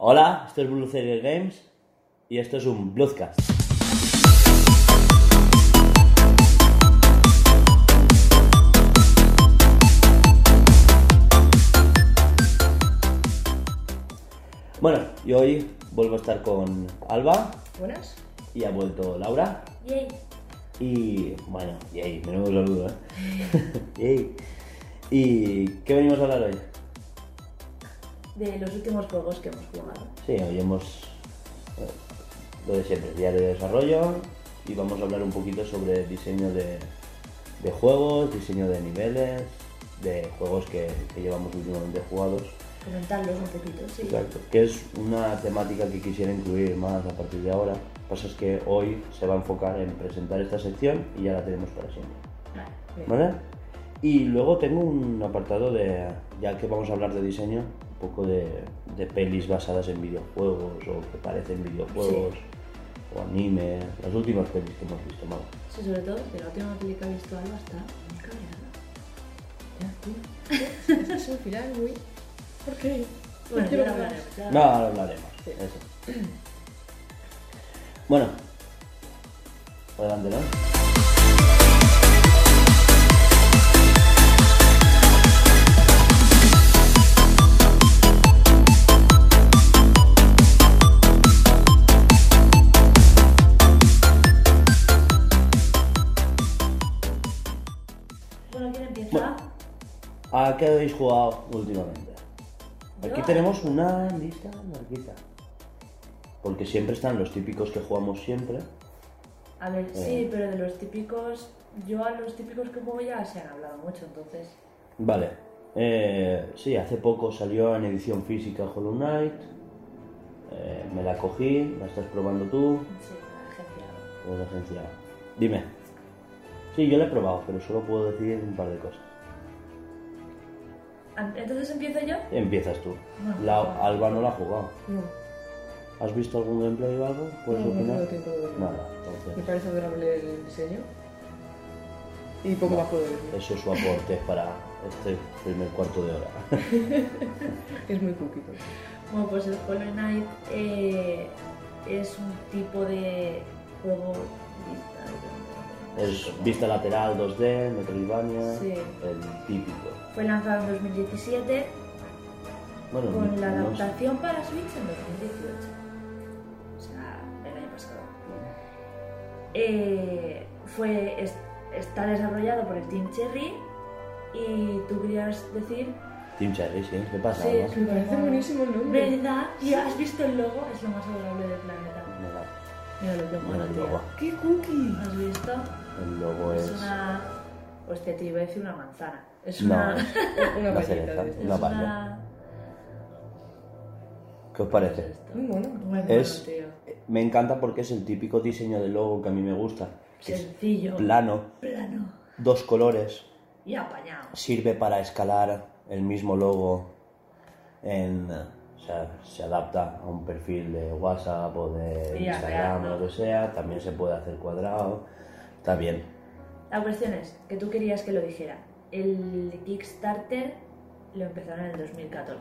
Hola, esto es Blue Serial Games y esto es un Bloodcast. Bueno, y hoy vuelvo a estar con Alba Buenas. y ha vuelto Laura. Yay. Y bueno, yay, menudo saludo, ¿eh? Yay. ¿Y qué venimos a hablar hoy? De los últimos juegos que hemos jugado. Sí, hoy hemos eh, lo de siempre, diario de desarrollo y vamos a hablar un poquito sobre diseño de, de juegos, diseño de niveles, de juegos que, que llevamos últimamente jugados. Comentarlos un poquito, sí. Exacto. Que es una temática que quisiera incluir más a partir de ahora. Lo que pasa es que hoy se va a enfocar en presentar esta sección y ya la tenemos para siempre. Vale. ¿Vale? Y luego tengo un apartado de, ya que vamos a hablar de diseño, poco de, de pelis basadas en videojuegos o que parecen videojuegos o anime, las últimas pelis que hemos visto, Mau. Sí, sobre todo que la última película que ha visto Alba está muy cabreada. Ya, tú. Es un final muy. ¿Por qué? Bueno, más. hablaremos, ya No, ahora hablaremos. Sí. Eso. Bueno. Adelante, ¿no? ¿A qué habéis jugado últimamente? Aquí tenemos una lista larguita. Porque siempre están los típicos que jugamos siempre. A ver, Eh. sí, pero de los típicos. Yo a los típicos que juego ya se han hablado mucho, entonces. Vale. Eh, sí, hace poco salió en edición física Hollow Knight. Eh, me la cogí, la estás probando tú. Sí, la agencia. o la agencia. Dime. Sí, yo la he probado, pero solo puedo decir un par de cosas. Entonces empiezo yo. Empiezas tú. La, Alba no la ha jugado. No, ¿Has visto algún gameplay o algo? ¿Puedes no, no opinar? tengo tiempo de verlo. Nada, Me parece adorable el diseño. Y poco más puedo decir. Eso es su aporte para este primer cuarto de hora. Es muy todo. Bueno, pues el Hollow Knight eh, es un tipo de juego. Es vista lateral 2D, Metroidvania, Sí. el típico. Fue lanzado en 2017 Bueno, con la no sé. adaptación para Switch en 2018. O sea, el año pasado. Eh, fue, es- está desarrollado por el Team Cherry y tú querías decir, Team Cherry, sí. ¿Qué pasa? Sí, Me parece buenísimo el nombre. ¿verdad? ¿Y has visto el logo? Es lo más adorable del planeta. Mira lo que mola. ¡Qué cookie! ¿Has visto? El logo Es es una. Hostia, te iba a decir una manzana. Es No, una. Una cereza, de una una- ¿Qué os parece? Muy. Muy bueno, Es- tío. Me encanta porque es el típico diseño de logo que a mí me gusta. Sencillo. plano, Plano. dos colores, Y apañado. sirve para escalar el mismo logo en, o sea, se adapta a un perfil de WhatsApp o de Instagram o lo que sea, también se puede hacer cuadrado, está bien. La cuestión es que tú querías que lo dijera. El Kickstarter lo empezaron en el 2014.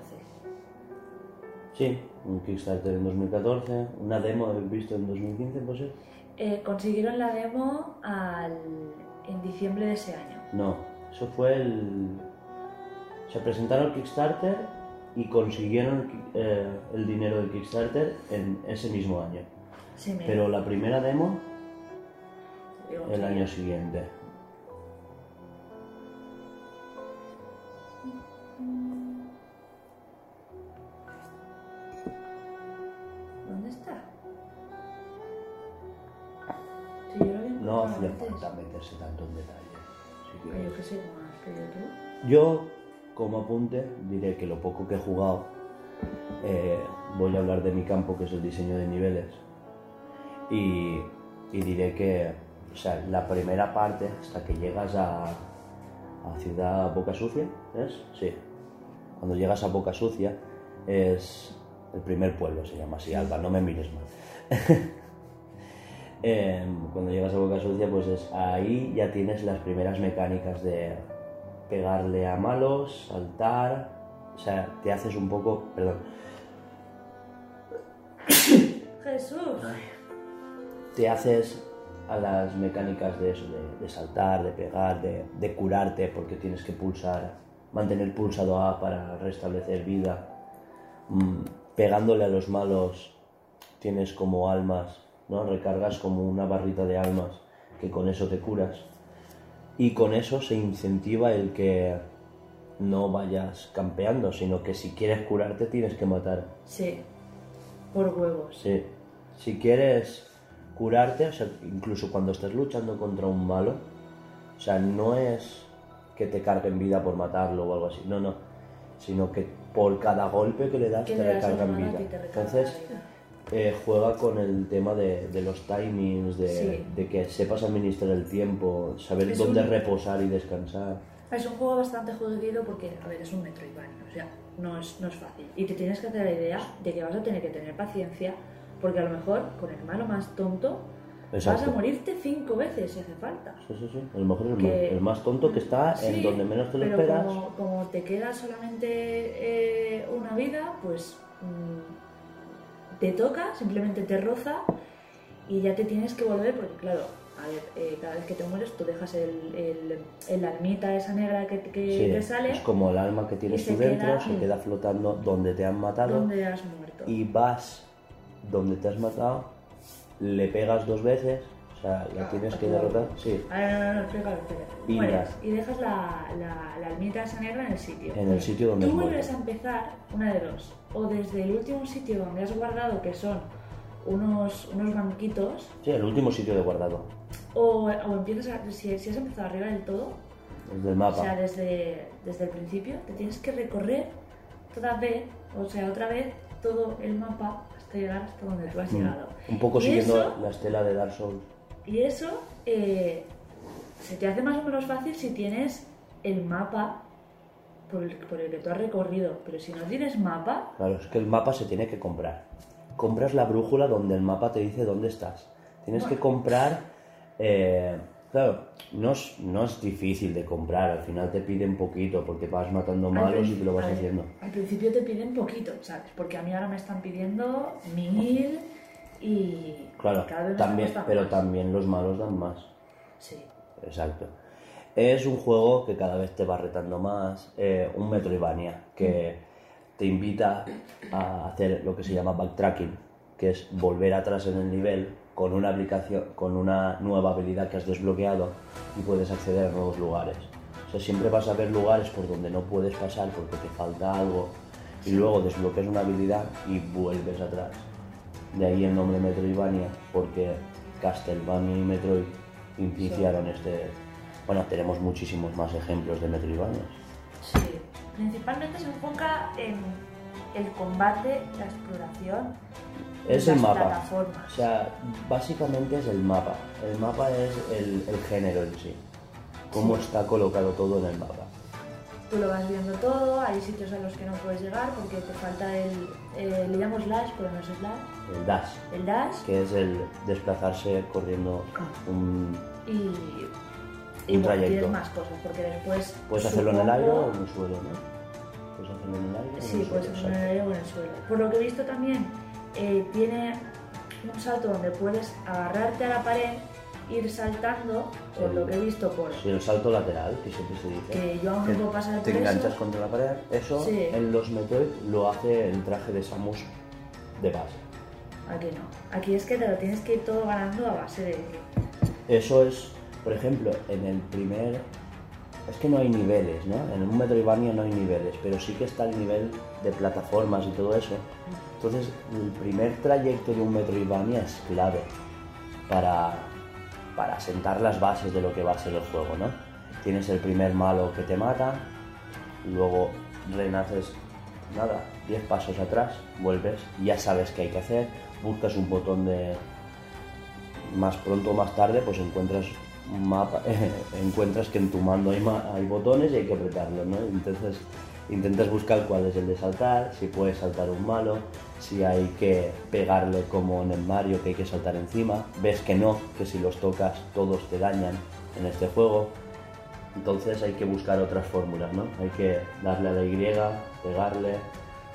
Sí, un Kickstarter en 2014, una demo he visto en 2015, ¿puede ser? Eh, consiguieron la demo al... en diciembre de ese año. No, eso fue el... Se presentaron el Kickstarter y consiguieron eh, el dinero del Kickstarter en ese mismo año. Sí, me- Pero la primera demo el año siguiente. ¿Dónde está? Yo lo No hacía falta meterse tanto en detalle. si Pero quieres. yo qué sé, ¿cómo has querido tú? Yo, como apunte, diré que lo poco que he jugado, eh, voy a hablar de mi campo, que es el diseño de niveles. Y, y diré que, o sea, la primera parte, hasta que llegas a, a Ciudad Boca Sucia, ¿es? Sí. Cuando llegas a Boca Sucia, es el primer pueblo, se llama así, Alba, no me mires mal. Em, cuando llegas a Boca Sucia, pues es ahí ya tienes las primeras mecánicas de pegarle a malos, saltar, o sea, te haces un poco, perdón, Jesús. te haces a las mecánicas de eso, de, de saltar, de pegar, de, de curarte, porque tienes que pulsar, mantener pulsado A para restablecer vida. Mm, pegándole a los malos tienes como almas, ¿no? Recargas como una barrita de almas que con eso te curas. Y con eso se incentiva el que no vayas campeando, sino que si quieres curarte tienes que matar. Sí, por huevos. Sí. Si quieres curarte, o sea, incluso cuando estás luchando contra un malo, o sea, no es que te carguen vida por matarlo o algo así, no, no, sino que por cada golpe que le das te recargan vida. te Entonces, eh, juega con el tema de, de los timings, de, Sí. de que sepas administrar el tiempo, saber Es dónde un- reposar y descansar. Es un juego bastante jodido porque, a ver, es un Metroidvania, o sea, no es, no es fácil. Y te tienes que hacer la idea de que vas a tener que tener paciencia porque a lo mejor con el malo más tonto vas Exacto. a morirte cinco veces si hace falta. Sí, sí, sí. A lo mejor es el, Que- más, el más tonto que está en Sí, donde menos te lo pero esperas. Como, como te queda solamente eh, una vida, pues mm, te toca, simplemente te roza y ya te tienes que volver porque, claro, a ver, eh, cada vez que te mueres tú dejas el, el, el almita esa negra que, que, Sí, que sale es como el alma que tienes tú dentro, queda- se queda flotando donde te han matado donde has muerto. y vas donde te has matado, le pegas dos veces, o sea, la Ah, tienes que derrotar. Sí, Ah, no, no, no, explícalo, explícalo. Y Mueres y dejas la, la, la almita esa negra en el sitio. en el sitio donde Tú has vuelves a empezar una de dos. O desde el último sitio donde has guardado, que son unos, unos banquitos, Sí, el último sitio de guardado, o, o empiezas a. Si, si has empezado arriba del todo, el del o mapa. sea, desde, desde el principio, te tienes que recorrer toda vez, o sea, otra vez todo el mapa hasta llegar hasta donde tú has Mm. llegado. Un poco Y siguiendo eso- la estela de Dark Souls. Y eso eh, se te hace más o menos fácil si tienes el mapa por el, por el que tú has recorrido. Pero si no tienes mapa, Claro, es que el mapa se tiene que comprar. Compras la brújula donde el mapa te dice dónde estás. Tienes que comprar... eh, claro, no es, no es difícil de comprar, al final te piden poquito porque vas matando malos y te lo vas haciendo. Al principio te piden poquito, ¿sabes? Porque a mí ahora me están pidiendo mil y Claro, cada vez también, pero más. también los malos dan más. Sí. Exacto. Es un juego que cada vez te va retando más, eh, un Metroidvania que te invita a hacer lo que se llama backtracking, que es volver atrás en el nivel con una aplicación, con una nueva habilidad que has desbloqueado y puedes acceder a nuevos lugares. O sea, siempre vas a ver lugares por donde no puedes pasar porque te falta algo y luego desbloqueas una habilidad y vuelves atrás. De ahí el nombre Metroidvania, porque Castlevania y Metroid iniciaron este... Bueno, tenemos muchísimos más ejemplos de Metroidvanias. Sí. Principalmente se enfoca en el combate, la exploración. Es el mapa. O sea, básicamente es el mapa. El mapa es el, el género en sí. Cómo Sí. está colocado todo en el mapa. Tú lo vas viendo todo, hay sitios a los que no puedes llegar porque te falta el, eh, le llamo slash, pero no es slash, El dash, el dash que es el desplazarse corriendo un... y, y Un bueno, trayecto. más cosas porque después Puedes hacerlo en el aire o supongo- en el suelo, ¿no? Puedes hacerlo en el aire o en Sí, el puedes hacerlo en el aire o en el suelo. Por lo que he visto también, eh, tiene un salto donde puedes agarrarte a la pared, ir saltando, por lo que he visto por Sí, el salto lateral, que siempre se dice. que yo aún no puedo pasar te enganchas eso. contra la pared. Eso Sí. en los Metroid lo hace el traje de Samus de base. Aquí no. Aquí es que te lo tienes que ir todo ganando a base de... Eso es, por ejemplo, en el primer... Es que no hay niveles, ¿no? En un Metroidvania no hay niveles, pero sí que está el nivel de plataformas y todo eso. Entonces, el primer trayecto de un Metroidvania es clave para, para sentar las bases de lo que va a ser el juego, ¿no? Tienes el primer malo que te mata, luego renaces, nada, 10 pasos atrás, vuelves, ya sabes qué hay que hacer, buscas un botón de, más pronto o más tarde pues encuentras mapa, encuentras que en tu mando hay, ma- hay botones y hay que apretarlos, ¿no? Entonces intentas buscar cuál es el de saltar, si puedes saltar un malo, si hay que pegarle como en el Mario que hay que saltar encima, ves que no, que si los tocas todos te dañan en este juego, entonces hay que buscar otras fórmulas, ¿no? Hay que darle a la Y, pegarle,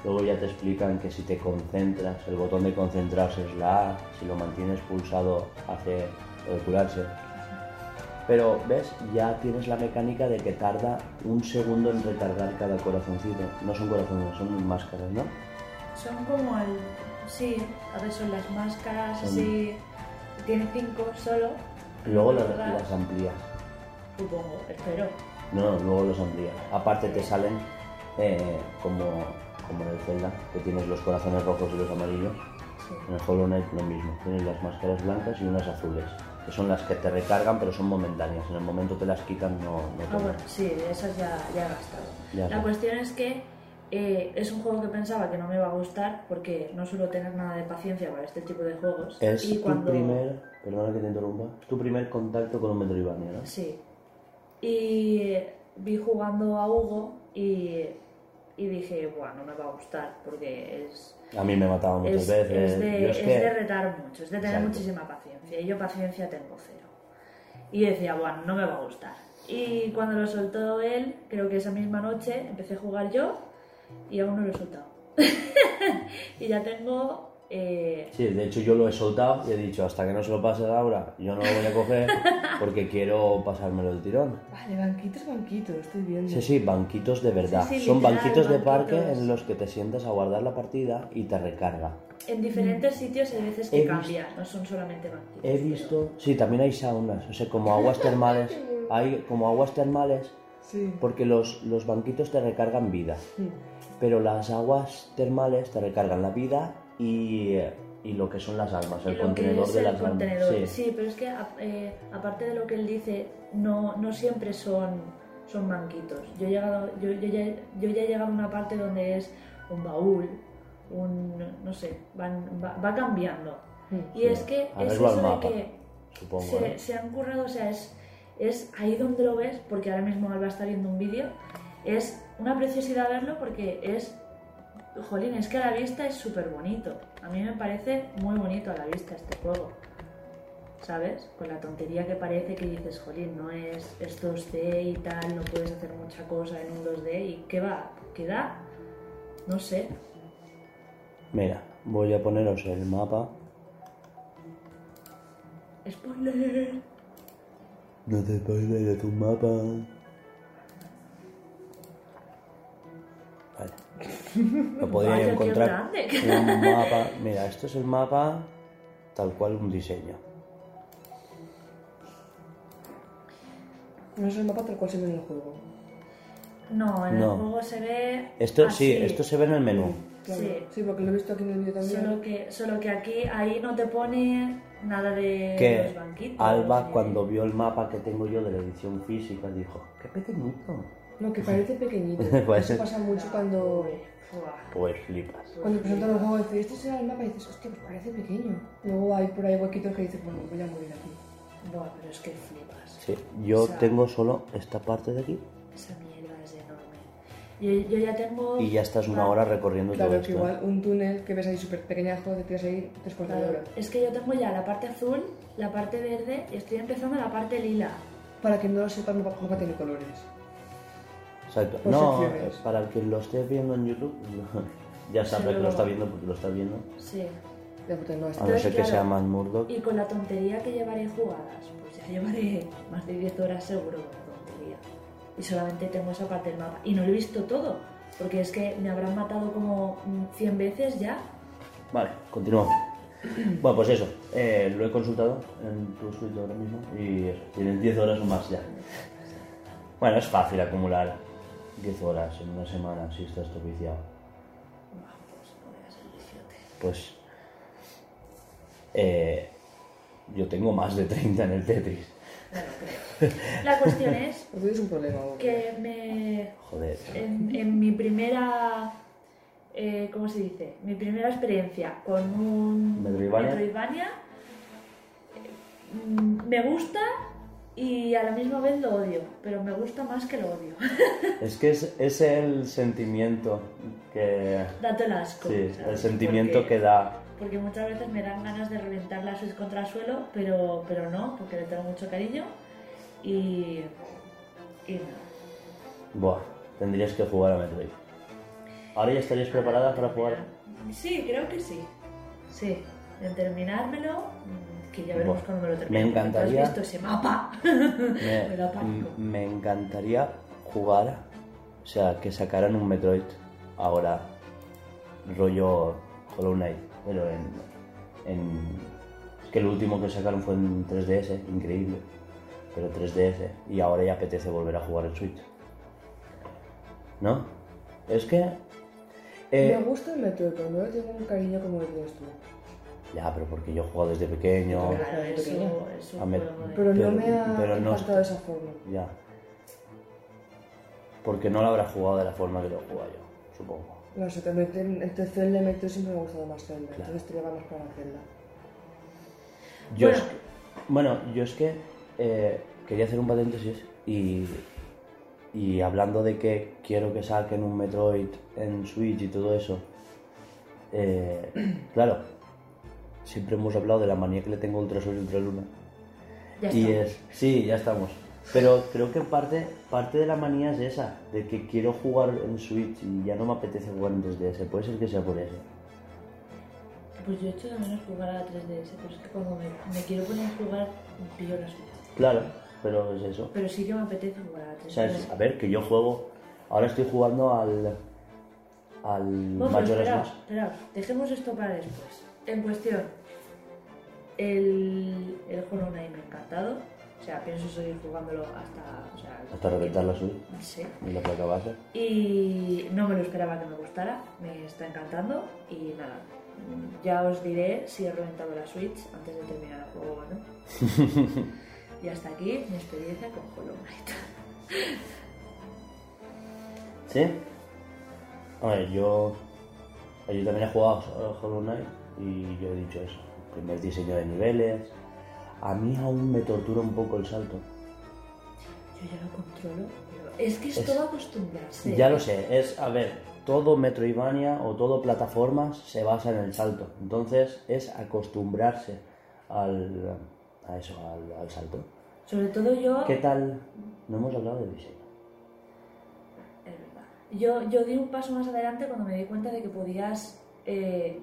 Luego ya te explican que si te concentras, el botón de concentrarse es la A, si lo mantienes pulsado hace lo de curarse. Pero, ¿ves? Ya tienes la mecánica de que tarda un segundo en recargar cada corazoncito. No son corazones, son máscaras, ¿no? Son como el... Sí, a ver, son las máscaras, Son- así... Tiene cinco solo. Luego las, las amplías. Supongo, espero. No, no, luego los amplías. Aparte te salen eh, como, como en el Zelda, que tienes los corazones rojos y los amarillos. Sí. En el Hollow Knight lo mismo. Tienes las máscaras blancas y unas azules, que son las que te recargan pero son momentáneas. En el momento te las quitan, no, no te Ah, bueno, sí, de esas ya, ya he gastado. Ya la sé. cuestión es que eh, es un juego que pensaba que no me iba a gustar porque no suelo tener nada de paciencia para este tipo de juegos. Es y tu cuando... primer, perdona que te interrumpa, es tu primer contacto con un Metroidvania, ¿no? Sí. Y vi jugando a Hugo y, y dije, bueno, no me va a gustar porque es, A mí me mataba muchas es, veces. es de, Yo es es que- de retar mucho, es de tener Exacto. muchísima paciencia. Y yo paciencia tengo cero. Y decía, bueno, no me va a gustar. Y cuando lo soltó él, creo que esa misma noche empecé a jugar yo y aún no lo he soltado. y ya tengo... eh, Sí, de hecho yo lo he soltado y he dicho, hasta que no se lo pase Laura, yo no lo voy a coger porque quiero pasármelo del tirón. Vale, banquitos, banquitos, estoy viendo. Sí, sí, banquitos de verdad. Sí, sí, Son literal, banquitos de parque en los que te sientas a guardar la partida y te recarga. en diferentes sitios hay veces que He cambian, no son solamente banquitos. He pero- visto, sí, también hay saunas, o sea, como aguas termales, hay como aguas termales Sí. porque los, los banquitos te recargan vida, Mm. pero las aguas termales te recargan la vida y, y lo que son las almas, el contenedor es de el las contenedor. almas. Sí. pero es que a- eh, aparte de lo que él dice, no, no siempre son, son banquitos. Yo he, llegado, yo, yo ya, yo ya he llegado a una parte donde es un baúl, un. no sé, van- va, va cambiando. Mm. Y Sí. es que es Arreglo al eso de mapa, que supongo. se, ¿eh? se han currado, o sea, es, es ahí donde lo ves, porque ahora mismo Alba está viendo un vídeo, es una preciosidad verlo porque es, jolín, es que a la vista es súper bonito. A mí me parece muy bonito a la vista este juego. ¿Sabes? Con la tontería que parece que dices, jolín, no es, es 2D y tal, no puedes hacer mucha cosa en un 2D y ¿qué va? ¿Qué da? No sé. Mira, voy a poneros el mapa. Spoiler. No te spoiles de tu mapa. Lo podría Vaya, encontrar un mapa. Mira, esto es el mapa tal cual un diseño. No es el mapa tal cual se ve en el juego. No, en No. el juego se ve. Esto sí, así. esto se ve en el menú. Claro. Sí. Sí. porque lo he visto aquí en el vídeo también. Solo que, solo que aquí, ahí no te pone nada de Que los banquitos. Alba ni- cuando vio el mapa que tengo yo de la edición física dijo, qué pequeñito. No, que parece pequeñito. Pues- Eso pasa mucho cuando. Pues flipas. cuando presentan el juego y dices, este será el mapa y dices, hostia, pues parece pequeño. Luego hay por ahí huequitos que dices, bueno, voy a morir aquí. Buah, pero es que flipas. Sí, yo O sea- tengo solo esta parte de aquí Esa mierda es enorme. Yo, yo ya tengo. y ya estás una Ah, hora recorriendo todo Claro, que esto. igual un túnel que ves ahí súper pequeñajo, te tiras ahí tres cuartos de claro, hora. es que yo tengo ya la parte azul, la parte verde y estoy empezando la parte lila. Para que no lo sepas, mapa, el mapa tiene colores. Exacto. No, para el que lo esté viendo en YouTube, ya sabe Sí, que lo está viendo porque lo está viendo. Sí. Ya, porque no, A no ser que claro, sea más Murdoch. Y con la tontería que llevaré jugadas, pues ya llevaré más de 10 horas seguro con la tontería. Y solamente tengo esa parte del mapa. Y no lo he visto todo, porque es que me habrán matado como mm, 100 veces ya. Vale, continuamos. Bueno, pues eso, eh, lo he consultado en tu suite ahora mismo y eso, tienen 10 horas o más ya. Bueno, es fácil acumular 10 horas en una semana si estás todo viciado. Pues eh, yo tengo más de 30 en el Tetris. La cuestión es un problema. Que me, Joder. en, en mi primera, eh, ¿cómo se dice? Mi primera experiencia con un Metroidvania. Metroidvania, mm, me gusta y a la misma vez lo odio, pero me gusta más que lo odio. Es que es, es el sentimiento que... Date el asco. Sí, el ¿sabes? sentimiento Porque- que da... Porque muchas veces me dan ganas de reventar la Switch contra el suelo, pero, pero no, porque le tengo mucho cariño y... y nada. Buah, tendrías que jugar a Metroid. ¿Ahora ya estarías preparada para jugar? Sí, creo que sí. Sí, en terminármelo, que ya veremos Buah, cuando me lo me termine. encantaría- ¿Has visto ese mapa? Me, Me da me encantaría jugar, o sea, que sacaran un Metroid ahora, rollo Hollow Knight, pero en, en- Es que el último que sacaron fue en 3DS, increíble, pero 3DS, y ahora ya apetece volver a jugar en Switch. ¿No? Es que... eh, Me gusta el Metroid, pero no le tengo un cariño como tienes tú. Ya, pero porque yo he jugado desde pequeño, Claro, eso A me- juego Pero, no me ha pero no impactado de esa forma. ya. Porque no lo habrá jugado de la forma que lo he jugado yo, supongo. No sé, te- entre Zelda y Metroid siempre me ha gustado más Zelda. Claro. Entonces te lleva más para Zelda. Yo Bueno. es que- bueno, yo es que eh, quería hacer un paréntesis y, y hablando de que quiero que saquen un Metroid en Switch y todo eso, eh, claro, siempre hemos hablado de la manía que le tengo Ultra Sol y Ultra Luna. Ya y estamos. es, sí, ya estamos. Pero creo que parte, parte de la manía es esa, de que quiero jugar en Switch y ya no me apetece jugar en 3DS. Puede ser que sea por eso. Pues yo he hecho de menos jugar a la 3DS, pero es que cuando me, me quiero poner a jugar, pillo la Switch. Claro, pero es eso. Pero sí que me apetece jugar a la 3DS. O sea, es- a ver, que yo juego. Ahora estoy jugando al. al Majora's espera, espera, dejemos esto para después. En cuestión, el, el Hollow Knight me ha encantado. O sea, pienso seguir jugándolo hasta... O sea, Hasta reventar la Switch Sí. y la placa base. Y no me lo esperaba que me gustara, me está encantando y nada, ya os diré si he reventado la Switch antes de terminar el juego o no. y hasta aquí mi experiencia con Hollow Knight. ¿Sí? A ver, yo. Yo también he jugado a Hollow Knight y yo he dicho eso. Primer diseño de niveles. A mí aún me tortura un poco el salto. Yo ya lo controlo, pero es que es, Es- todo acostumbrarse. Ya lo sé, es, a ver, todo Metroidvania o todo plataformas se basa en el salto. Entonces es acostumbrarse al, a eso, al, al salto. Sobre todo yo... ¿Qué tal? No hemos hablado de diseño. Yo, yo di un paso más adelante cuando me di cuenta de que podías eh,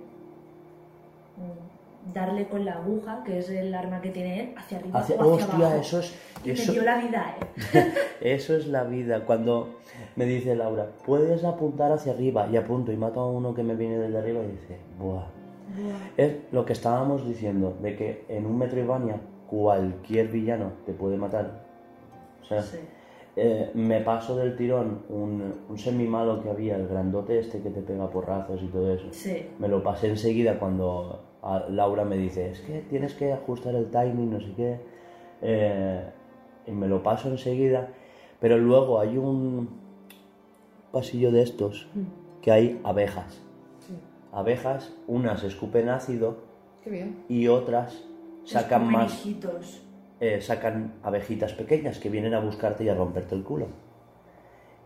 darle con la aguja, que es el arma que tiene él, hacia arriba Hacia- o hacia hostia, abajo. eso es, Y eso, dio la vida, ¿eh? eso es la vida. Cuando me dice Laura, puedes apuntar hacia arriba y apunto y mato a uno que me viene desde arriba y dice, buah. Es lo que estábamos diciendo, de que en un Metroidvania cualquier villano te puede matar. O sea, Sí. eh, me paso del tirón un, un semi-malo que había, el grandote este que te pega porrazos y todo eso. Sí. Me lo pasé enseguida cuando a- Laura me dice, es que tienes que ajustar el timing, no sé qué. Eh, y me lo paso enseguida. Pero luego hay un pasillo de estos que hay abejas. Sí. Abejas, unas escupen ácido Qué bien. y otras sacan Escupen más, hijitos. eh, sacan abejitas pequeñas que vienen a buscarte y a romperte el culo.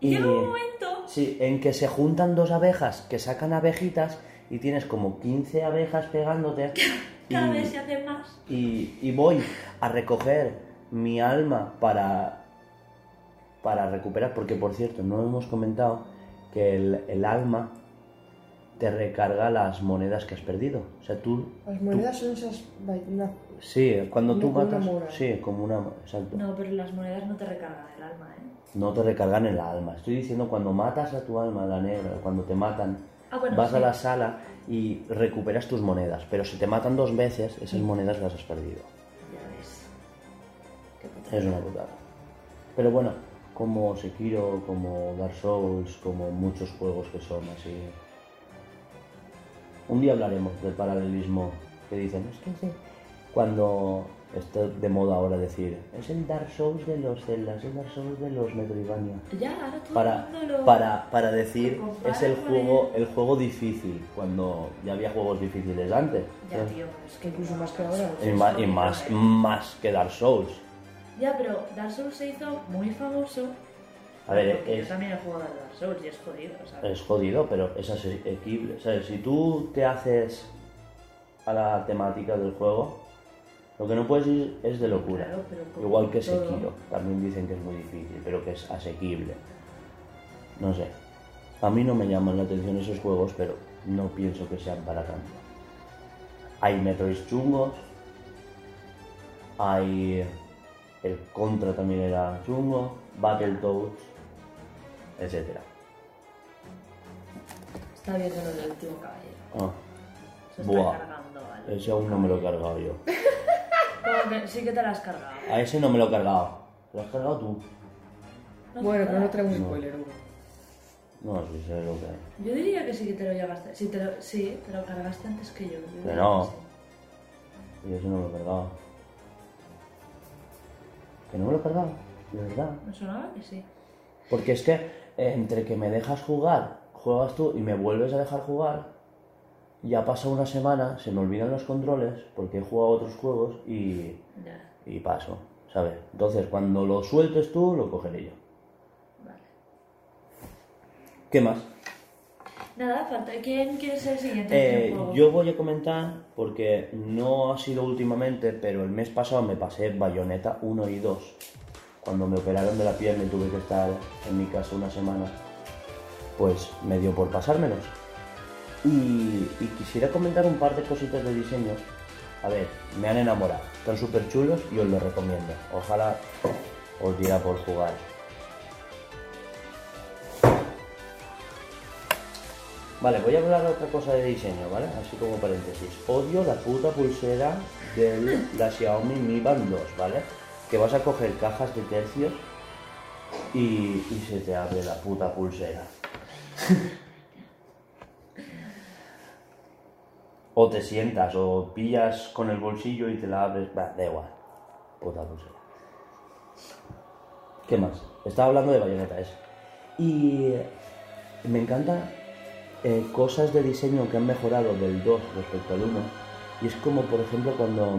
Y llega un momento... Sí, en que se juntan dos abejas que sacan abejitas y tienes como 15 abejas pegándote. Cada y, vez se hace más. y, y voy a recoger mi alma para, para recuperar, porque por cierto, no hemos comentado que el, el alma te recarga las monedas que has perdido. O sea, tú... Las tú- monedas son esas vainas. sí, cuando tú Como una matas... mora. Sí, como una... Exacto. No, pero las monedas no te recargan el alma, ¿eh? No te recargan el alma. Estoy diciendo cuando matas a tu alma, la negra, cuando te matan, Ah, bueno, vas sí. a la sala y recuperas tus monedas. Pero si te matan dos veces, esas monedas las has perdido. Ya ves. Qué. Es una putada. Pero bueno, como Sekiro, como Dark Souls, como muchos juegos que son así. Un día hablaremos del paralelismo que dicen. Es que sí. Cuando está de moda ahora decir, es el Dark Souls de los Zelda, es el Dark Souls de los Metroidvania. Ya, ahora todo para, el mundo lo... para, para decir es el juego el juego difícil cuando ya había juegos difíciles antes Ya, ¿sabes? tío, es que Incluso más que ahora. y, más, y más más que Dark Souls Ya, pero Dark Souls se hizo muy famoso. a ver porque es, yo también he jugado a Dark Souls y es jodido, ¿sabes? es jodido pero es asequible ¿sabes? si tú te haces a la temática del juego lo que no puedes ir es de locura Claro, pero como igual que. Sekiro también dicen que es muy difícil pero que es asequible no sé A mí no me llaman la atención esos juegos, pero no pienso que sean para tanto. Hay Metroid chungos, hay el Contra también era chungo, Battletoads, etc. Está viendo del último caballero. Ah, Se está Buah. cargando, ¿vale? ese aún no me lo he cargado yo. Como que sí que te la has cargado. A ese no me lo he cargado. ¿Lo has cargado tú? No Bueno, pero no traemos No. spoiler, Hugo. No, sí sé lo que. Yo diría que sí que te lo llegaste. Sí, te lo, sí, te lo cargaste antes que yo. Yo diría Que no. sí. Y ese no me lo he cargado. Que no me lo he cargado, de verdad. Me sonaba que sí. Porque es que eh, entre que me dejas jugar, juegas tú y me vuelves a dejar jugar, ya pasa una semana, se me olvidan los controles porque he jugado a otros juegos y, Ya, y paso, ¿sabes? Entonces cuando lo sueltes tú, lo cogeré yo. vale. ¿Qué más? Nada, falta. ¿Quién quiere ser el siguiente? Eh, yo voy a comentar, porque no ha sido últimamente, pero el mes pasado me pasé Bayonetta 1 y 2. Cuando me operaron de la pierna y tuve que estar en mi casa una semana, pues me dio por pasármelos. Y, quisiera comentar un par de cositas de diseño. A ver, me han enamorado. Están súper chulos y os los recomiendo. Ojalá os diera por jugar. Vale, voy a hablar de otra cosa de diseño, ¿vale? Así como paréntesis. Odio la puta pulsera de la Xiaomi Mi Band 2, ¿vale? Que vas a coger cajas de tercios y se te abre la puta pulsera. o te sientas, o pillas con el bolsillo y te la abres. Va, da igual. Puta pulsera. ¿Qué más? Estaba hablando de bayoneta ese. Y eh, me encanta eh, cosas de diseño que han mejorado del 2 respecto al 1. Y es como, por ejemplo, cuando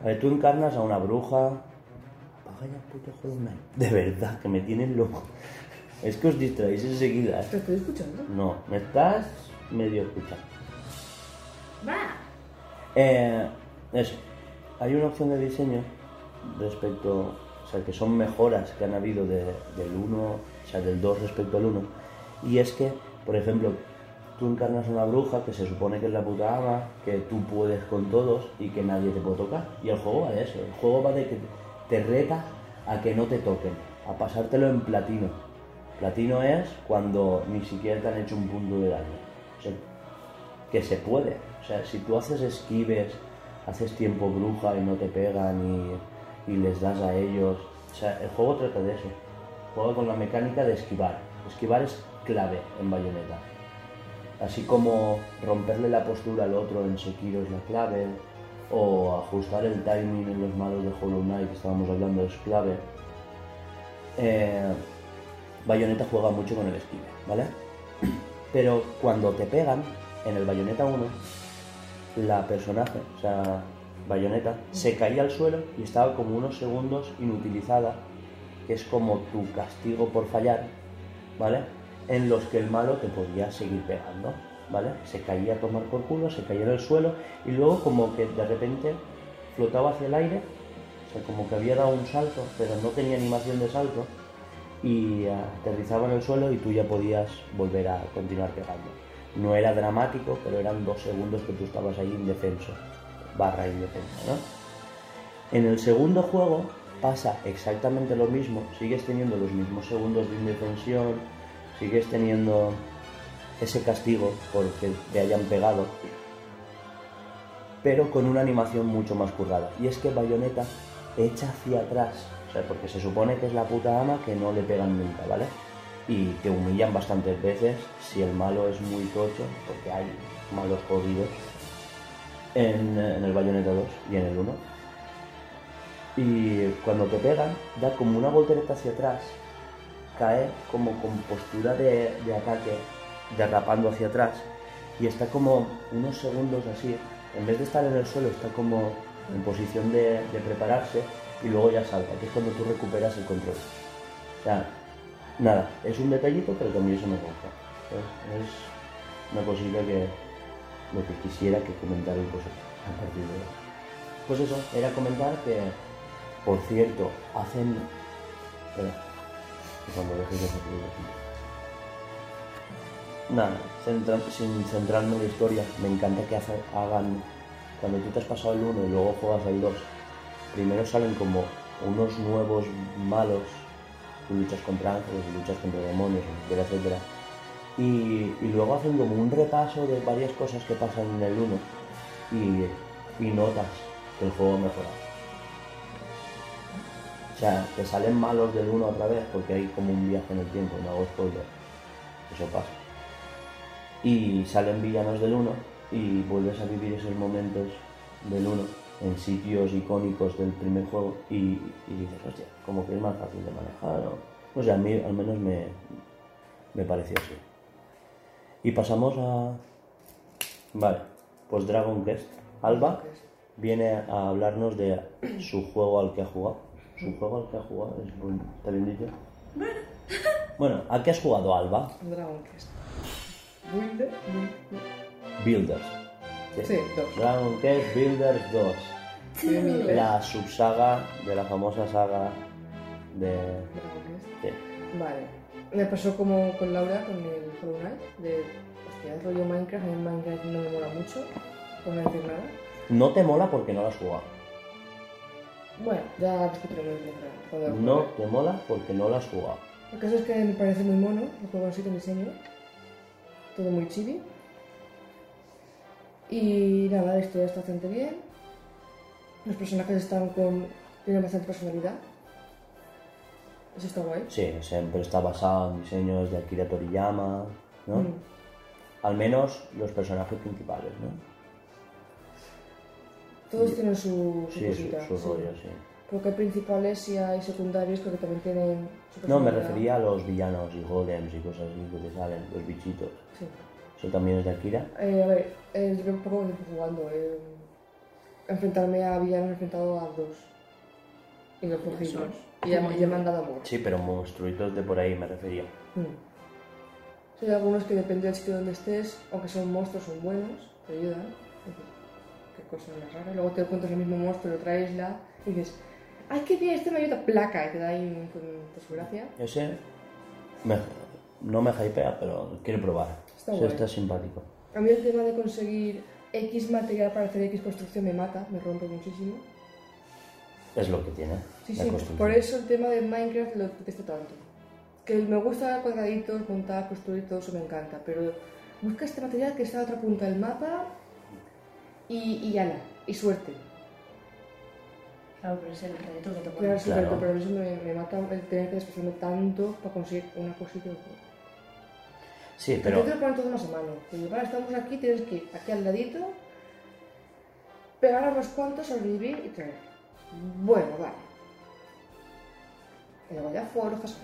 a ver, tú encarnas a una bruja. Apaga ya puto Knight. De verdad, que me tienen loco. Es que os distraéis enseguida. ¿eh? ¿Te estoy escuchando? No, me estás medio escuchando. Eh, eso. Hay una opción de diseño respecto, o sea, que son mejoras que han habido de- del 1, o sea, del 2 respecto al 1. Y es que, por ejemplo, tú encarnas una bruja que se supone que es la puta ama, que tú puedes con todos y que nadie te puede tocar. Y el juego va de eso. El juego va de que te reta a que no te toquen, a pasártelo en platino. Platino es cuando ni siquiera te han hecho un punto de daño. O que se puede. O sea, si tú haces esquives, haces tiempo bruja y no te pegan y, y les das a ellos. O sea, el juego trata de eso. Juega con la mecánica de esquivar. Esquivar es clave en Bayonetta. Así como romperle la postura al otro en Sekiro es la clave, o ajustar el timing en los malos de Hollow Knight que estábamos hablando es clave. Eh, Bayonetta juega mucho con el esquive, ¿vale? Pero cuando te pegan, en el Bayonetta 1, la personaje, o sea, Bayonetta, se caía al suelo y estaba como unos segundos inutilizada, que es como tu castigo por fallar, ¿vale? En los que el malo te podía seguir pegando, ¿vale? Se caía a tomar por culo, se caía en el suelo y luego como que de repente flotaba hacia el aire, o sea, como que había dado un salto, pero no tenía animación de salto y aterrizaba en el suelo y tú ya podías volver a continuar pegando. No era dramático, pero eran dos segundos que tú estabas ahí indefenso, barra indefenso, ¿no? En el segundo juego pasa exactamente lo mismo, sigues teniendo los mismos segundos de indefensión, sigues teniendo ese castigo porque te hayan pegado, pero con una animación mucho más currada. Y es que Bayonetta echa hacia atrás, o sea, porque se supone que es la puta ama que no le pegan nunca, ¿vale? Y te humillan bastantes veces si el malo es muy tocho, porque hay malos jodidos en, el Bayonetta 2 y en el 1. Y cuando te pegan, da como una voltereta hacia atrás, cae como con postura de, de ataque, derrapando hacia atrás, y está como unos segundos así, en vez de estar en el suelo, está como en posición de, prepararse y luego ya salta, que es cuando tú recuperas el control. Nada, es un detallito, pero mí eso me gusta. Es una cosilla que lo que quisiera que comentarais vosotros a partir de hoy. Pues eso, era comentar que, por cierto, hacen... Espera, cuando dejes de hacer. Nada, sin centrarme en la historia, me encanta que hagan, cuando tú te has pasado el 1 y luego juegas el 2, primero salen como unos nuevos malos, tú luchas contra ángeles, luchas contra demonios, etcétera, etcétera, y, y luego hacen como un repaso de varias cosas que pasan en el 1 y, y notas que el juego ha mejorado. O sea, que salen malos del 1 otra vez porque hay como un viaje en el tiempo, no hago spoiler. Eso pasa. Y salen villanos del 1 y vuelves a vivir esos momentos del 1 en sitios icónicos del primer juego y, y dices, hostia, como que es más fácil de manejar. O, o sea, a mí al menos me, me pareció así. Y pasamos a... Vale, pues Dragon Quest. Alba viene a hablarnos de su juego al que ha jugado. Su juego al que ha jugado, es buen- ¿está bien dicho? Bueno, ¿a qué has jugado, Alba? Dragon Quest. Builder. Builders. Sí, dos. Dragon Quest Builders 2. Sí, en inglés. La subsaga de la famosa saga de... Dragon Quest. sí. Vale. Me pasó como con Laura, con el Hollow Knight, de, hostia, es rollo Minecraft, a mí Minecraft no me mola mucho, por no decir nada. No te mola porque no lo has jugado. Bueno, ya discutiremos cuando lo No te mola porque no lo has jugado. El caso es que me parece muy mono, el juego así con diseño, todo muy chibi. Y nada, la historia está bastante bien. Los personajes están con. tienen bastante personalidad. Eso está guay. Sí, siempre está basado en diseños de Akira Toriyama, ¿no? Mm. Al menos los personajes principales, ¿no? Todos tienen su, su Sí, cosita. su, su sí. rollo, sí. Porque hay principales y hay secundarios que también tienen su No, me refería a los villanos y golems y cosas así que te salen, los bichitos. Sí. ¿Eso también es de Akira? Eh, a ver, eh, llevo poco tiempo jugando. Eh, enfrentarme a villanos he enfrentado a dos. Y los cogí Eso. dos. Y ya, ya me han dado amor. Sí, pero monstruitos de por ahí me refería. Mm. Sí, hay algunos que depende del sitio donde estés, aunque son monstruos, son buenos, te ayudan. Qué cosa más rara. Luego te encuentras el mismo monstruo en otra isla y dices, ¡ay, qué bien! Este me ayuda, placa, y te da ahí un, con desgracia. Ese me- no me hypea, pero quiero probar. Está Ese guay. está simpático. A mí el tema de conseguir X material para hacer X construcción me mata, me rompe muchísimo. Es lo que tiene. Sí, la sí, construcción. por eso el tema de Minecraft lo detesto tanto. Que me gusta cuadraditos, montar, construir, todo eso me encanta, pero busca este material que está a otra punta del mapa y, y ala, y suerte. Claro, pero es el reto que te Claro, pones. es Claro. suerte, pero a mí eso me, me mata el tener que desplazarme tanto para conseguir una cosita. Sí, Pero... te lo ponen todo más a mano. Digo, vale, estamos aquí, tienes que ir aquí al ladito, pegar a unos cuantos, sobrevivir y traer. Bueno, vale. Y luego ya forjas,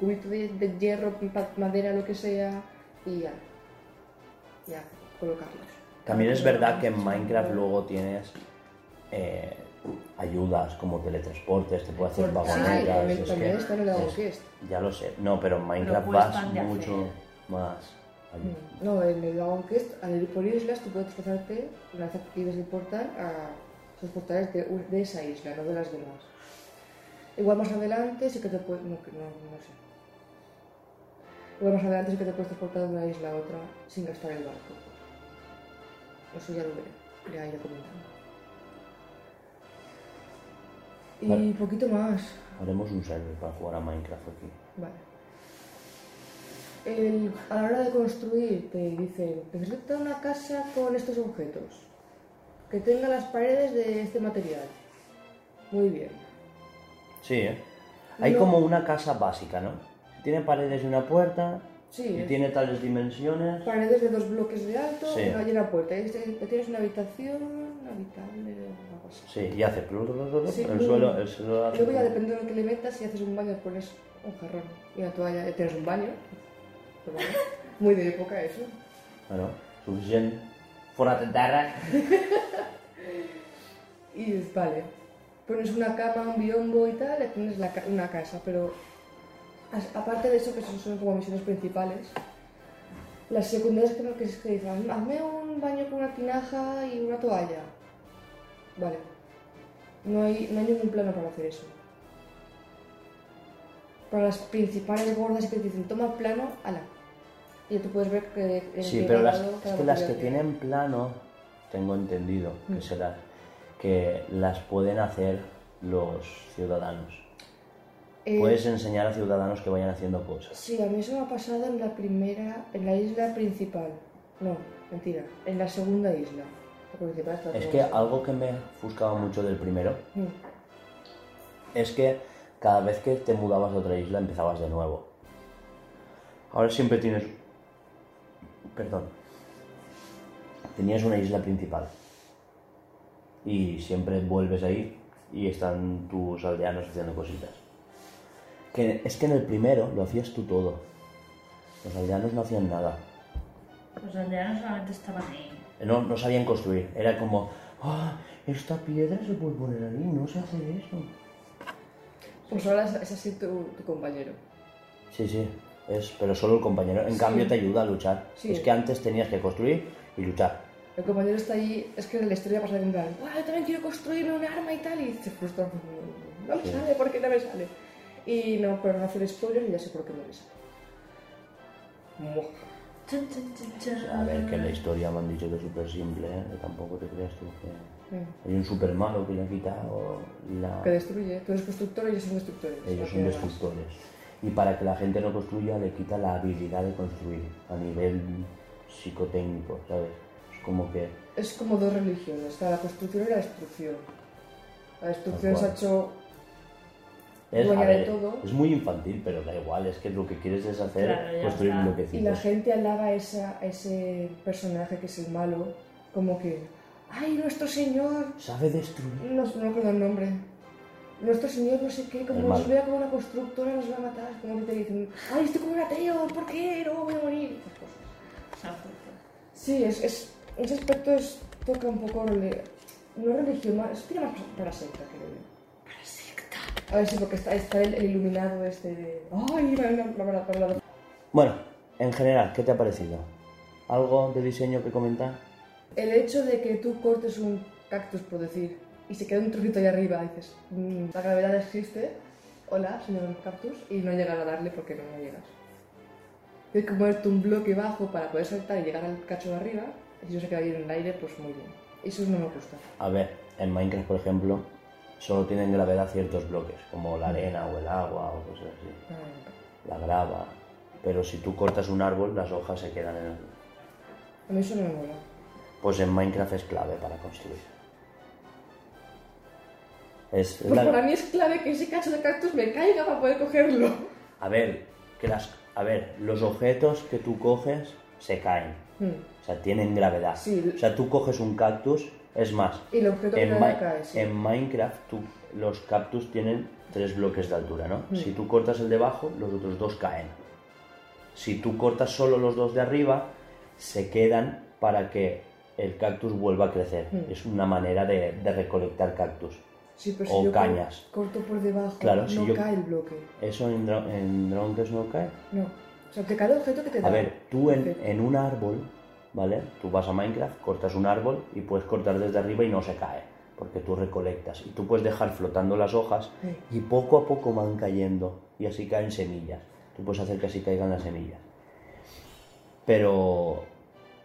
cubito de, de hierro, madera, lo que sea, y ya. Ya, colocarlos. también es verdad que en Minecraft luego tienes eh, ayudas como teletransportes, te puede hacer Sí, vagonetas. también, es que es-. Ya lo sé, no, pero en Minecraft pues vas mucho hacer. Más. allí. Mm, No, en el Dragon Quest, al ir por islas, tú puedes desplazarte, una vez actives el portal, a esos portales de, de esa isla, no de las demás. Igual más adelante sí que te puedes... No, no, no sé. Igual más adelante sí que te puedes transportar de una isla a otra sin gastar el barco. Eso ya lo veré, ya iré comentando. Y Vale. poquito más. Haremos un server para jugar a Minecraft aquí. Vale. El- a la hora de construir te dicen, necesita una casa con estos objetos, que tenga las paredes de este material. Muy bien. Sí, ¿eh? Hay No. como una casa básica, ¿no? Tiene paredes y una puerta, Sí, y es- tiene tales dimensiones. paredes de dos bloques de alto, Sí. una y una puerta. Tienes una habitación habitable, algo así. Sí, y hace plu, plu, plu, plu, Sí, el suelo, el suelo hace Luego ya depende de lo que le metas, si haces un baño pones un jarrón y una toalla, tienes un baño. Pero bueno, Muy de época eso. Bueno, suficiente. Fora de terra. Y es, vale, pones una cama, un biombo y tal, la ca- una casa, pero aparte de eso, que son, son como misiones principales, las secundarias creo que es que dicen, "Hazme- un baño con una tinaja y una toalla. Vale, no hay, no hay ningún plano para hacer eso. Para las principales gordas y que te dicen, toma plano, ala. Y tú puedes ver que... Sí, pero las, es que las que tienen plano, tengo entendido que Mm. será que las pueden hacer los ciudadanos. Eh, Puedes enseñar a ciudadanos que vayan haciendo cosas. Sí, a mí eso me ha pasado en la primera, en la isla principal. No, mentira, en la segunda isla. La principal está Es que algo que me ofuscaba mucho del primero Mm. es que cada vez que te mudabas a otra isla empezabas de nuevo. Ahora siempre tienes... Perdón. Tenías una isla principal. Y siempre vuelves ahí y están tus aldeanos haciendo cositas. Que es que en el primero lo hacías tú todo. Los aldeanos no hacían nada. Los aldeanos solamente estaban ahí. No, no sabían construir. Era como, ah, esta piedra se puede poner ahí, no se hace eso. Pues ahora es, es así tu, tu compañero. Sí, sí, es, pero solo el compañero. En Sí. cambio te ayuda a luchar. Sí. Es que antes tenías que construir y luchar. El compañero está ahí, es que en la historia pasa en plan, "Buah, yo también quiero construirme un arma y tal, y se frustra, no me Sí. sale, ¿por qué no me sale? Y no, pero no hacer spoiler y ya sé por qué no me sale. A ver, que la historia me han dicho que es súper simple, ¿eh? que tampoco te creas tú que... Hay un super malo que le ha quitado la... Que destruye, tú eres constructor y ellos son destructores. Ellos son más. Y para que la gente no construya, le quita la habilidad de construir a nivel psicotécnico, ¿sabes? Es como que... Es como dos religiones, está la construcción y la destrucción. La destrucción se ha hecho Es, Dueña a ver, todo. es muy infantil, pero da igual, es que lo que quieres es hacer, Claro, construir está. bloquecitos. Y la gente alaba esa, a ese personaje que es el malo, como que, ¡ay, nuestro señor! Sabe destruir. No, no recuerdo el nombre. Nuestro señor no sé qué, como nos vea como una constructora nos va a matar. Como que te dicen, ¡ay, estoy como un ateo! ¿Por qué? No voy a morir. Esas cosas. Sí, es, es, ese aspecto es, toca un poco, no religión, más, es tira más para secta, creo yo. A ver si porque está, está el, el iluminado este de... ¡Ay, la, la, la, la, la- la- Bueno, en general, ¿qué te ha parecido? ¿Algo de diseño que comentar? El hecho de que tú cortes un cactus, por decir, y se queda un trocito ahí arriba, dices, "Mm, la gravedad existe, hola, señor cactus, y no llegas a darle porque no, no llegas. Tienes que moverte un bloque bajo para poder saltar y llegar al cacho de arriba, y si no se queda ahí en el aire, pues muy bien. Eso no me gusta. A ver, en Minecraft, por ejemplo, solo tienen gravedad ciertos bloques, como la arena o el agua o cosas así, Ah, la grava. Pero si tú cortas un árbol, las hojas se quedan en el... A mí eso no me mola. Pues en Minecraft es clave para construir. Es, es Pues la- para mí es clave que ese cacho de cactus me caiga para poder cogerlo. A ver, que las... a ver, los objetos que tú coges se caen. Hmm. O sea, tienen gravedad. Sí. O sea, tú coges un cactus, es más, Y el objeto en, Mi- cae, sí. en Minecraft tú- los cactus tienen tres bloques de altura, ¿no? Mm. Si tú cortas el de abajo, los otros dos caen. Si tú cortas solo los dos de arriba, se quedan para que el cactus vuelva a crecer. Mm. Es una manera de, de recolectar cactus. Sí, pero o si yo cañas. corto por debajo, Claro, no si yo- cae el bloque. ¿Eso en, en Dronkers no cae? No. O sea, te cae el objeto que te da. A ver, tú en, en un árbol, ¿vale? Tú vas a Minecraft, cortas un árbol y puedes cortar desde arriba y no se cae, porque tú recolectas. Y tú puedes dejar flotando las hojas Sí. y poco a poco van cayendo y así caen semillas. Tú puedes hacer que así caigan las semillas. Pero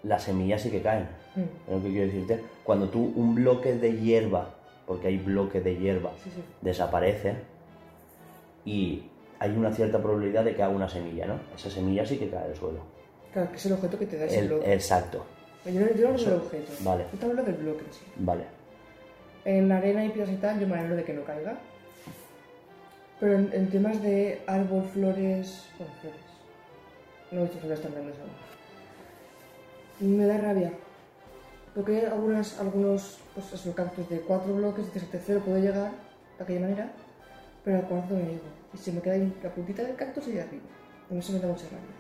las semillas sí que caen. Mm. ¿Sabes lo que quiero decirte? Cuando tú un bloque de hierba, porque hay bloque de hierba, Sí, sí. desaparece y hay una cierta probabilidad de que haga una semilla, ¿no? Esa semilla sí que cae al suelo. Claro, que es el objeto que te da ese El- bloque. exacto, Yo no, yo hablo del objeto. Vale. Yo te hablo del bloque sí. vale. En arena y piedras y tal, yo me alegro de que no caiga. Pero en, en temas de árbol, flores. Bueno, flores. No he visto flores tan grandes aún. Me da rabia. Porque hay algunas, algunos pues, esos cactus de cuatro bloques, dices al tercero puedo llegar de aquella manera, pero al cuarto no llego. Y se me queda ahí la puntita del cactus y de arriba. Y eso me da mucha rabia.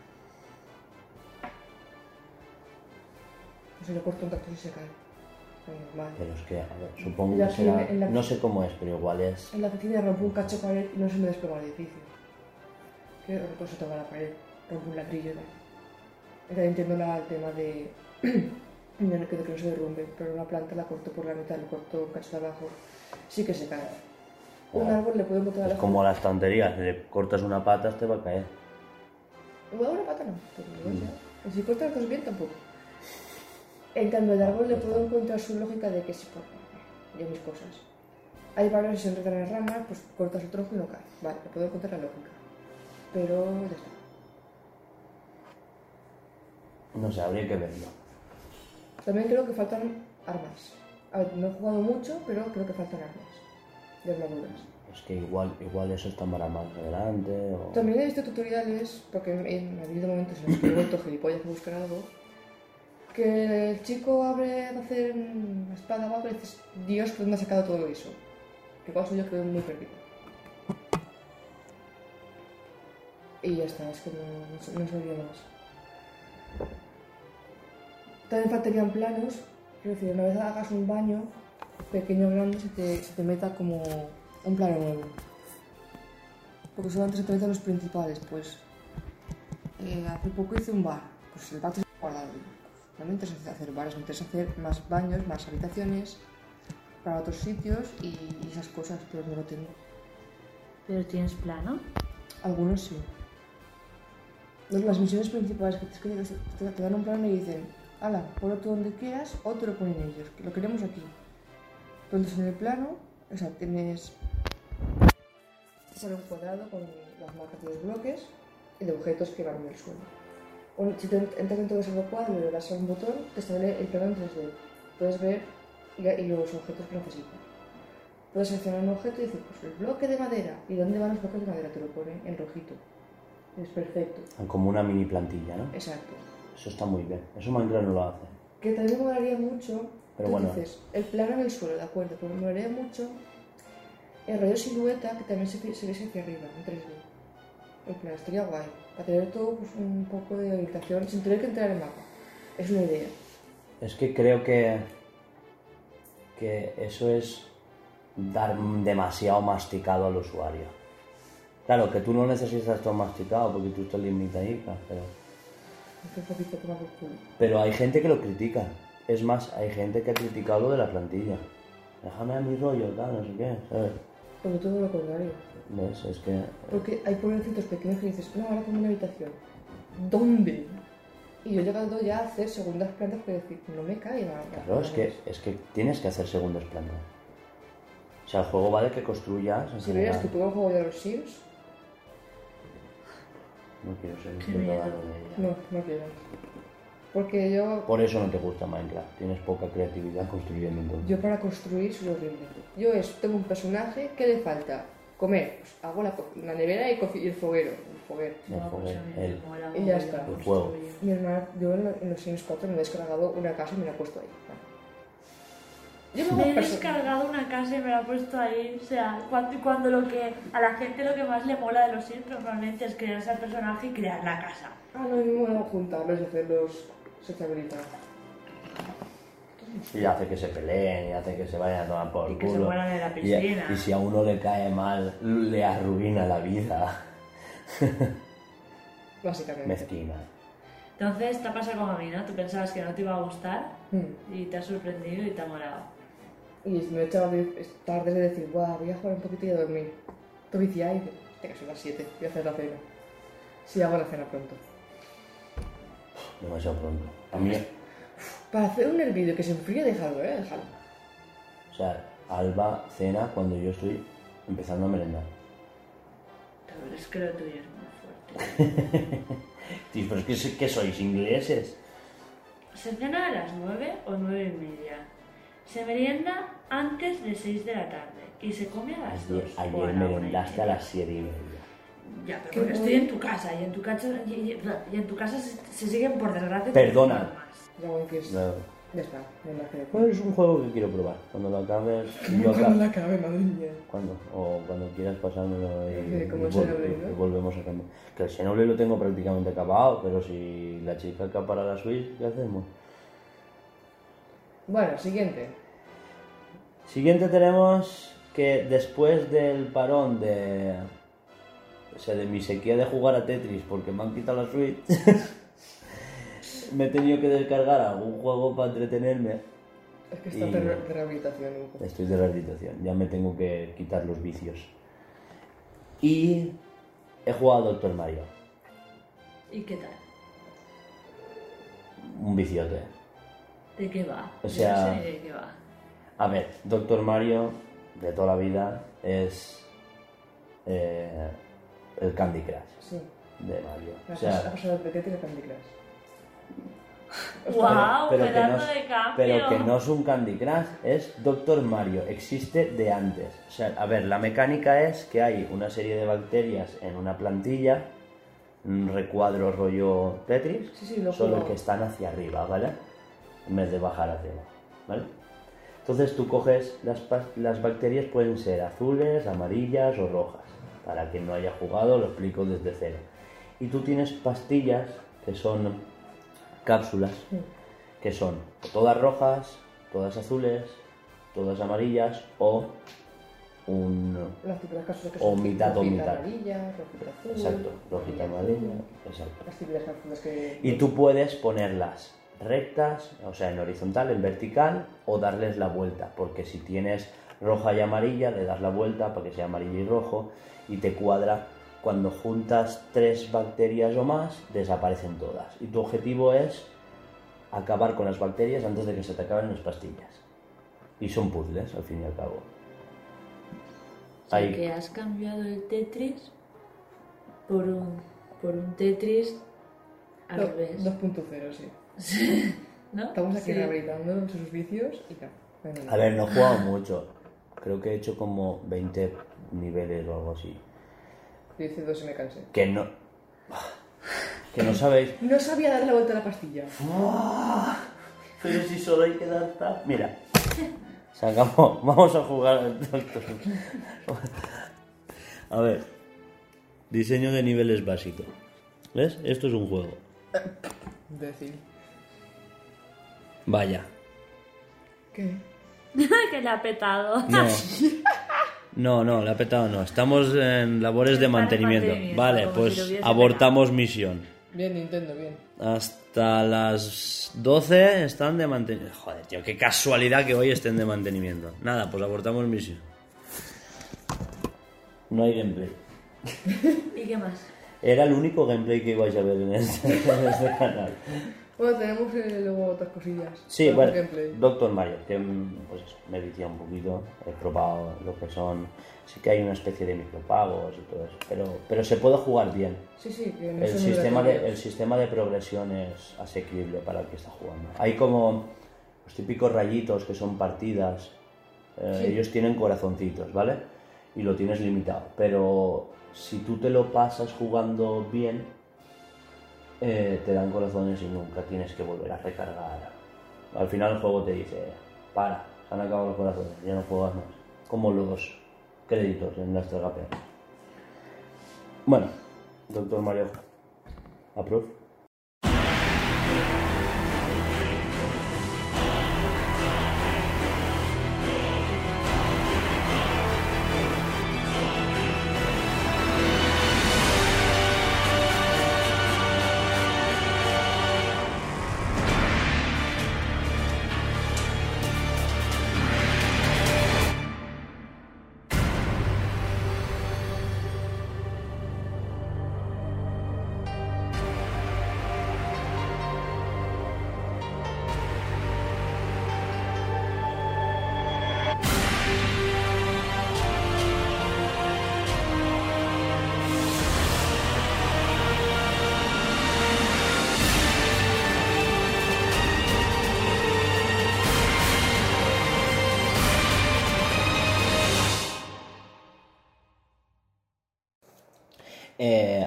O sea, yo corto un cactus y se cae. Normal. Pero es que, a ver, supongo que será... en la- No sé cómo es, pero igual es... En la oficina rompo un cacho pared y no se me desploma el edificio. Que eso toca la pared, rompo un ladrillo. ¿no? Y también entiendo la- el tema de, de que de que no se derrumbe, pero una planta la corto por la mitad, le corto un cacho de abajo, sí que se cae. Un Claro. árbol le puede botar a Es la como las estanterías, le cortas una pata te va a caer. Igual una pata no, pero Mm. ya. Si cortas las cosas bien, tampoco. En cambio, el árbol le puedo encontrar su lógica de que si por yo mis cosas. Hay varios que se enredan en las ramas, pues cortas el tronco y no cae. Vale, le puedo encontrar la lógica. Pero ya está. No sé, habría que verlo. También creo que faltan armas. A ver, no he jugado mucho, pero creo que faltan armas. De armaduras. Es que igual, igual eso está para más adelante. O... También he visto tutoriales, porque en- ha habido momentos en los que he vuelto gilipollas a buscar algo, que el chico abre a hacer una espada algo y dices, Dios, ¿de dónde ha sacado todo eso? Que soy yo que veo muy perdido. Y ya está, es que no, no, no sabía más. También faltarían planos, quiero decir, una vez hagas un baño, pequeño o grande, se te, se te meta como un plano nuevo. Porque solamente se te meten los principales, pues. eh, hace poco hice un bar, pues el bar está guardado. No me interesa hacer bares, me interesa hacer más baños, más habitaciones para otros sitios y, y esas cosas, pero no lo tengo. Pero tienes plano. Algunos sí. Las misiones principales que te, que te- te dan un plano y dicen, ala, ponlo tú donde quieras o te lo ponen ellos, que lo queremos aquí. Entonces en el plano, o sea, tienes... Sale un cuadrado con las marcas de los bloques y de objetos que van en el suelo. Un- si ent- entras dentro de ese cuadro y le das a un botón, te sale el plano en 3D. Puedes ver y, y los objetos que necesitas. Puedes seleccionar un objeto y decir, pues el bloque de madera. ¿Y dónde van los bloques de madera? Te lo pone en rojito. Es perfecto. Como una mini plantilla, ¿no? Exacto. Eso está muy bien. Eso Minecraft no lo hace. Que también me molaría mucho. Pero tú bueno. dices, el plano en el suelo, de acuerdo, pero me molaría mucho el rollo silueta que también se, se viese hacia arriba, en 3D. El plano estaría guay. Para tener todo pues, un poco de orientación sin tener que entrar en el mapa. Es una idea. Es que creo que, que eso es dar demasiado masticado al usuario. Claro, que tú no necesitas todo masticado porque tú estás limitadita, pero, pero hay gente que lo critica. Es más, hay gente que ha criticado lo de la plantilla. Déjame a mi rollo, tal, no sé qué, ¿sabes? Pero todo lo contrario. ¿Ves? Es que Porque hay pueblecitos pequeños que dices, no, ahora como una habitación. ¿Dónde? Y yo he llegado ya a hacer segundas plantas para decir, no me nada. Claro, es que, es que tienes que hacer segundos planos. O sea, el juego vale que construyas. Si general. que tú juego de los Sims, No quiero ser miedo. ciudadano de ella. no, no quiero. Porque yo, Por eso no te gusta Minecraft. Tienes poca creatividad construyendo entonces. yo para construir soy horrible. Yo es, tengo un personaje, ¿qué le falta? Comer. Pues hago la, co- la nevera y, y el foguero. El foguero. El No, pues foguero, el- Y ya está. El construir. Mi hermana, yo en los Sims 4 me he descargado una casa y me la he puesto ahí. Yo Me he descargado una casa y me la he puesto ahí. O sea, cuando, cuando lo que a la gente lo que más le mola de los Sims normalmente es crearse al personaje y crear la casa. Ah, no, me mola juntarlos y hacerlos sociabilizar. Y hace que se peleen y hace que se vayan a tomar por Y que se culo. mueran en la Y- piscina. Y, si a uno le cae mal, le arruina la vida. Básicamente. Mezquina. Entonces te ha pasado como a mí, ¿no? Tú pensabas que no te iba a gustar Mm. y te ha sorprendido y te ha molado. Y me he echado de- tardes de decir, guau, voy a jugar un poquito y a dormir. Tú viciada y dices, hostia, que son las 7, voy a hacer la cena. Sí, hago la cena pronto. Demasiado pronto. A mí, Para hacer un hervido que se enfríe, déjalo, eh, déjalo. o sea, Alba cena cuando yo estoy empezando a merendar. Pero es que lo tuyo es muy fuerte. Tío, pero es que, so- ¿qué sois? ¿Ingleses? Se cena a las 9 o 9 y media. Se merienda antes de 6 de la tarde y se come a las 2. Ayer, la merendaste a las 7 y media. Ya, pero porque estoy en tu casa y en tu casa, y, y- y en tu casa se, se siguen por desgracia. Perdona. teniendo más. Ya. No. Está, no que decir. Pues es un juego que quiero probar. Cuando lo acabes, lo Cuando acabes. la acabe, madre mía. ¿Cuándo? O cuando quieras pasármelo y, Sí, como y el vol- Xenoblade, ¿no? y volvemos a cambiar. Que el Xenoblade lo tengo prácticamente acabado, pero si la chica acapara la Switch, ¿qué hacemos? Bueno, siguiente. Siguiente tenemos que después del parón de... O sea, de mi sequía de jugar a Tetris porque me han quitado la Switch, me he tenido que descargar algún juego para entretenerme. Es que está Y- de, re- de rehabilitación un poco. Estoy de rehabilitación, ya me tengo que quitar los vicios. Y he jugado a Doctor Mario. ¿Y qué tal? un viciote. ¿De qué va? O Yo sea- no sé ni de qué va. A ver, Doctor Mario de toda la vida es eh, el Candy Crush Sí. de Mario. O sea, ha pasado de Tetris a Candy Crush. ¡Guau! pero que pedazo no es- de cambio. pero que no es un Candy Crush, es Doctor Mario, existe de antes. O sea, a ver, la mecánica es que hay una serie de bacterias en una plantilla, un recuadro rollo Tetris, Sí, sí, lo solo juego. que están hacia arriba, ¿vale? En vez de bajar hacia abajo, ¿vale? Entonces tú coges las, bacterias, pueden ser azules, amarillas o rojas. Para quien no haya jugado, lo explico desde cero. Y tú tienes pastillas que son cápsulas que son todas rojas, todas azules, todas amarillas o un... Las típicas cápsulas que O son mitad o rojita mitad. amarilla, rojita azul. Exacto, rojita azul, amarilla, exacto. Las típicas cápsulas que... Y tú puedes ponerlas rectas, o sea, en horizontal, en vertical, o darles la vuelta, porque si tienes roja y amarilla, le das la vuelta para que sea amarillo y rojo, y te cuadra. Cuando juntas tres bacterias o más, desaparecen todas. Y tu objetivo es acabar con las bacterias antes de que se te acaben las pastillas. Y son puzzles, al fin y al cabo. O sea, Ahí- que has cambiado el Tetris por un, por un Tetris al Do- revés. 2.0, sí. ¿No? Estamos aquí Sí. rehabilitando sus vicios y no. A ver, no he jugado mucho. Creo que he hecho como 20 niveles o algo así. Yo hice dos y me cansé. Que no. Que no sabéis. No sabía darle la vuelta a la pastilla. Pero si solo hay que dar tap. Mira. Acabó. Vamos a jugar al doctor. A ver. Diseño de niveles básico. ¿Ves? Esto es un juego. Decir. Vaya. ¿Qué? que le ha petado. No. No, no, le ha petado no. Estamos en labores de mantenimiento. mantenimiento, Vale, pues si abortamos misión. Bien, Nintendo, bien. Hasta las 12 están de mantenimiento. Joder, tío, qué casualidad que hoy estén de mantenimiento. Nada, pues abortamos misión. No hay gameplay. ¿Y qué más? Era el único gameplay que ibais a ver en este, en este canal. Bueno, tenemos eh, luego otras cosillas. Sí, bueno, gameplay. Doctor Mario, que mm, pues, me viciado un poquito, he probado lo que son. Sí que hay una especie de micropagos y todo eso, pero, pero se puede jugar bien. Sí, sí, no El sistema, de, el sistema de progresión es asequible para el que está jugando. Hay como los típicos rayitos que son partidas. eh, Sí. Ellos tienen corazoncitos, ¿vale? Y lo tienes limitado. Pero si tú te lo pasas jugando bien, eh, te dan corazones y nunca tienes que volver a recargar. Al final el juego te dice, para, se han acabado los corazones, ya no juegas más. Como los créditos en tragapeas. Bueno, Doctor Mario, approve.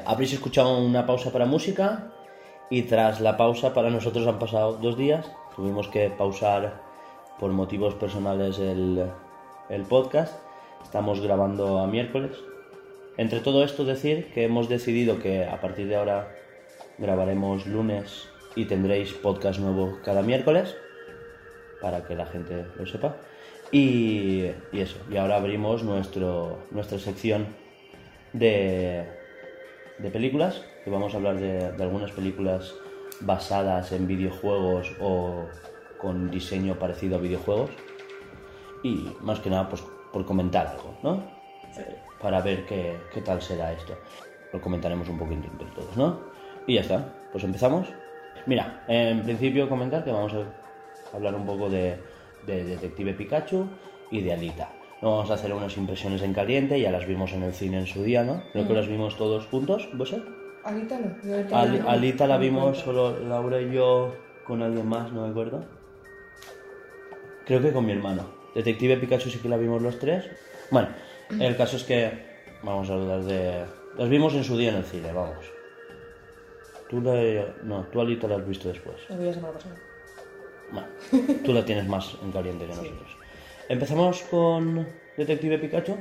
Habréis escuchado una pausa para música y tras la pausa para nosotros han pasado dos días. Tuvimos que pausar por motivos personales el, el podcast. Estamos grabando a miércoles. Entre todo esto decir que hemos decidido que a partir de ahora grabaremos lunes y tendréis podcast nuevo cada miércoles para que la gente lo sepa. Y, y eso, y ahora abrimos nuestro, nuestra sección de, de películas, que vamos a hablar de, de algunas películas basadas en videojuegos o con diseño parecido a videojuegos. Y más que nada, pues por comentar algo, ¿no? Para ver qué, qué tal será esto. Lo comentaremos un poquito entre todos, ¿no? Y ya está, pues empezamos. Mira, en principio comentar que vamos a hablar un poco de, de Detective Pikachu y de Alita. Vamos a hacer unas impresiones en caliente, ya las vimos en el cine en su día, ¿no? Creo que las vimos todos juntos, ¿vos? Alita no. yo Alita la vimos solo Laura y yo con alguien más, no me acuerdo. Creo que con mi hermano. Detective Pikachu sí que la vimos los tres. Bueno, el caso es que vamos a hablar de... Las vimos en su día en el cine, vamos. Tú la... No, tú Alita la has visto después. La semana pasada. Bueno, tú la tienes más en caliente que nosotros. Empezamos con Detective Pikachu,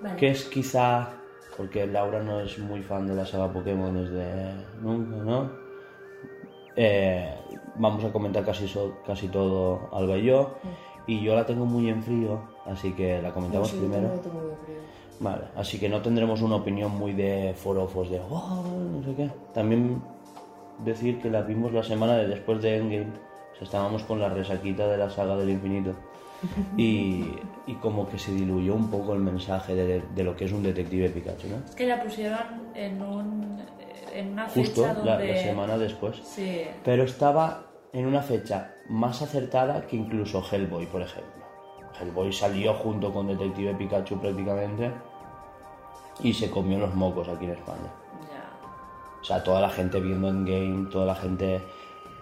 Vale. que es quizá, porque Laura no es muy fan de la saga Pokémon desde nunca, ¿no? Eh, vamos a comentar casi, so- casi todo Alba y yo, y yo la tengo muy en frío, así que la comentamos Sí, yo primero. lo tengo muy frío. Vale, así que no tendremos una opinión muy de forofos de "Oh", no sé qué. También decir que la vimos la semana de después de Endgame. O sea, estábamos con la resaquita de la saga del infinito. Y, y como que se diluyó un poco el mensaje de, de lo que es un detective Pikachu, ¿no? Es que la pusieron en un en una Justo fecha la, donde la semana después. sí Pero estaba en una fecha más acertada que incluso Hellboy, por ejemplo. Hellboy salió junto con Detective Pikachu prácticamente y se comió los mocos aquí en España. ya O sea, toda la gente viendo Endgame, toda la gente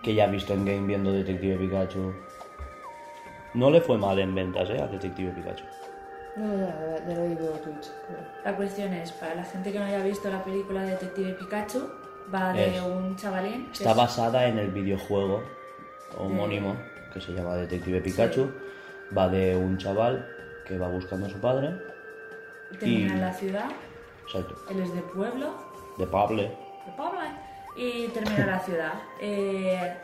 que ya ha visto Endgame viendo Detective Pikachu. No le fue mal en ventas, ¿eh? A Detective Pikachu. No, ya, ya, ya lo he Twitch. creo. La cuestión es, para la gente que no haya visto la película de Detective Pikachu, va de Es- un chavalín que Está es- basada en el videojuego homónimo que se llama Detective Pikachu. Va de un chaval que va buscando a su padre. termina y- en la ciudad, Exacto. él es de pueblo, De Pable. de Pablo, y termina en la ciudad. Eh,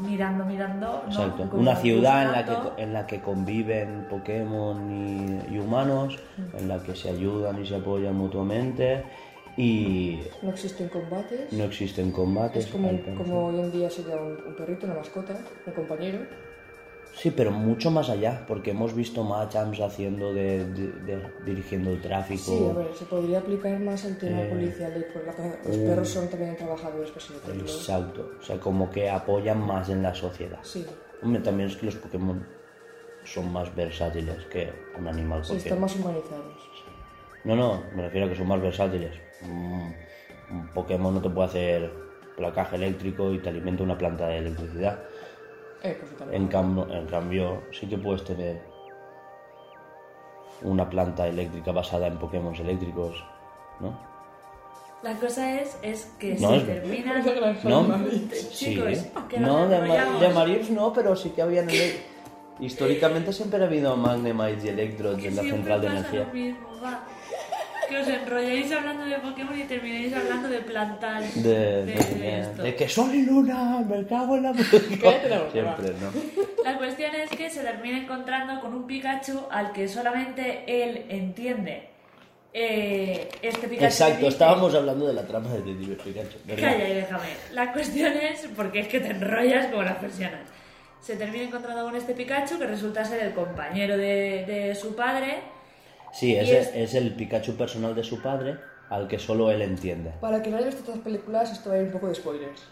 mirando, mirando, ¿no? Exacto. Como Una ciudad en la, que, en la que conviven Pokémon y, y humanos, en la que se ayudan y se apoyan mutuamente y No existen combates. no existen combates. es como, como hoy en día sería un, un perrito, una mascota, un compañero. Sí, pero mucho más allá, porque hemos visto Machams haciendo de, de- de- dirigiendo el tráfico. Sí, a ver, se podría aplicar más el tema Eh, policial. de por la que los uh. perros son también trabajadores, por así decirlo. Exacto, o sea, como que apoyan más en la sociedad. Sí, Hombre, también es que los Pokémon son más versátiles que un animal sí, están más humanizados. No, no, me refiero a que son más versátiles. Un, un Pokémon no te puede hacer placaje eléctrico y te alimenta una planta de electricidad. En cambio, en cambio, sí que puedes tener una planta eléctrica basada en Pokémon eléctricos, ¿no? La cosa es, es que No, se es- terminan... ¿No? Chicos, Sí. que No, de, de Marips no, pero sí que habían... Históricamente siempre ha habido Magnemites y Electrods Que en la central de energía. lo mismo, va. Que os enrolléis hablando de Pokémon y terminéis hablando de plantar. De, de- de- esto. de que soy luna, me cago en la Siempre, ¿no? La cuestión es que se termina encontrando con un Pikachu al que solamente él entiende. Eh, este Pikachu. Exacto, dice- estábamos hablando de la trama de Detective Pikachu, ¿verdad? Calla y déjame. La cuestión es, porque es que te enrollas como las persianas. Se termina encontrando con este Pikachu que resulta ser el compañero de, de su padre. Sí, es, Y es- es el Pikachu personal de su padre al que solo él entiende. Para quien no haya visto todas las películas, esto va a ir un poco de spoilers.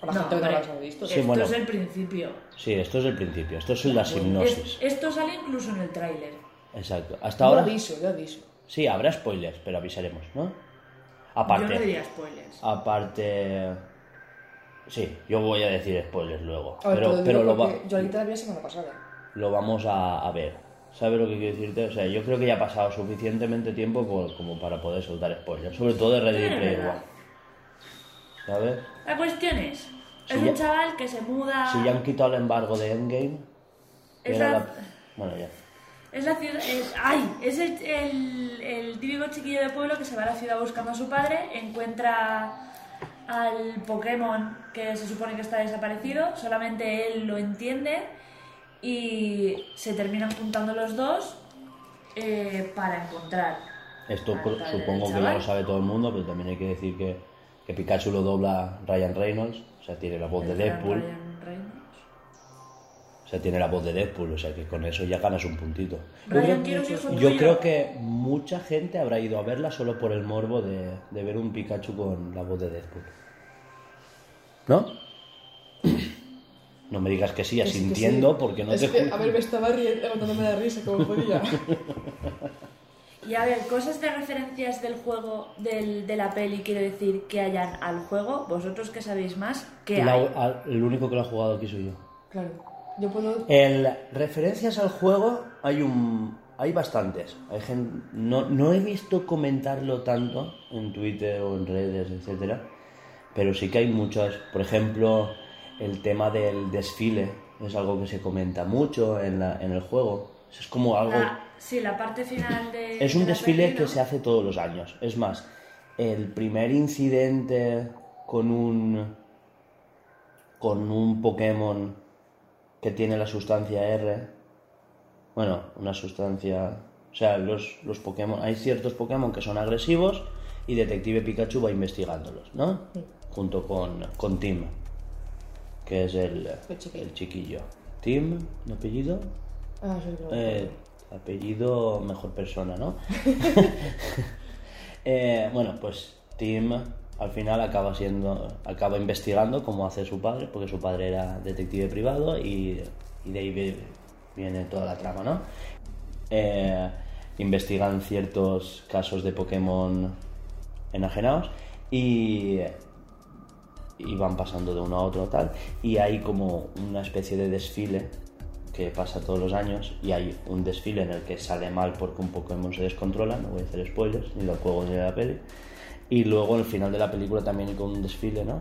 Para No, gente que no hombre, las ha visto. Sí, esto bueno. es el principio. Sí, esto es el principio, esto es la Es- hipnosis. esto sale incluso en el tráiler. Exacto. Hasta Yo ahora aviso, yo aviso. sí, habrá spoilers, pero avisaremos, ¿no? Yo Aparte, no diría spoilers. aparte Sí, yo voy a decir spoilers luego, A ver, te pero, lo pero digo lo, va- porque Yo ahorita la vi la semana pasada. lo vamos a, a ver. ¿Sabes lo que quiero decirte? O sea, yo creo que ya ha pasado suficientemente tiempo por- como para poder soltar spoilers, sobre todo de Ready Player. One. ¿Sabes? La cuestión es, Si es ya- un chaval que se muda... Si ya han quitado el embargo de Endgame, Es la- la- Bueno, ya. Es la ciudad. es- ¡Ay! Es el, el, el típico chiquillo de pueblo que se va a la ciudad buscando a su padre, encuentra al Pokémon que se supone que está desaparecido, solamente él lo entiende y se terminan juntando los dos eh, para encontrar. Esto supongo que ya lo sabe todo el mundo, pero también hay que decir que, que Pikachu lo dobla Ryan Reynolds, o sea, tiene la voz de Deadpool. Ryan Reynolds. sea, tiene la voz de Deadpool, o sea que con eso ya ganas un puntito. Ryan, un hijo Yo creo que mucha gente habrá ido a verla solo por el morbo de, de ver un Pikachu con la voz de Deadpool. ¿No? No me digas que sí, Que que sí. porque no es te que, a ver, me estaba riendo, levantándome la risa como podía. Y a ver, cosas de referencias del juego, del, de la peli, quiero decir, que hayan al juego, vosotros que sabéis más, ¿qué La- hay? al- el único que lo ha jugado aquí soy yo. Claro. Yo puedo. En referencias al juego hay un hay bastantes. Hay gen- no, no he visto comentarlo tanto en Twitter o en redes, etcétera, pero sí que hay muchas. Por ejemplo, el tema del desfile es algo que se comenta mucho en, la- en el juego. Es como algo. La- sí, la parte final de. Es un de desfile que se hace todos los años. Es más, el primer incidente con un con un Pokémon que tiene la sustancia R, bueno, una sustancia, o sea, los, los Pokémon, hay ciertos Pokémon que son agresivos y Detective Pikachu va investigándolos, ¿no? Junto con, con Tim, que es el, El chiquillo. el chiquillo. Tim, ¿de apellido? Ah. Eh, apellido mejor persona, ¿no? Eh, bueno, pues Tim al final acaba siendo, acaba investigando como hace su padre, porque su padre era detective privado y, y de ahí vi- viene toda la trama, ¿no? Eh, investigan ciertos casos de Pokémon enajenados y, y van pasando de uno a otro tal y hay como una especie de desfile que pasa todos los años y hay un desfile en el que sale mal porque un Pokémon se descontrola, no voy a hacer spoilers, ni los juegos ni de la peli. Y luego al final de la película también hay como un desfile, ¿no?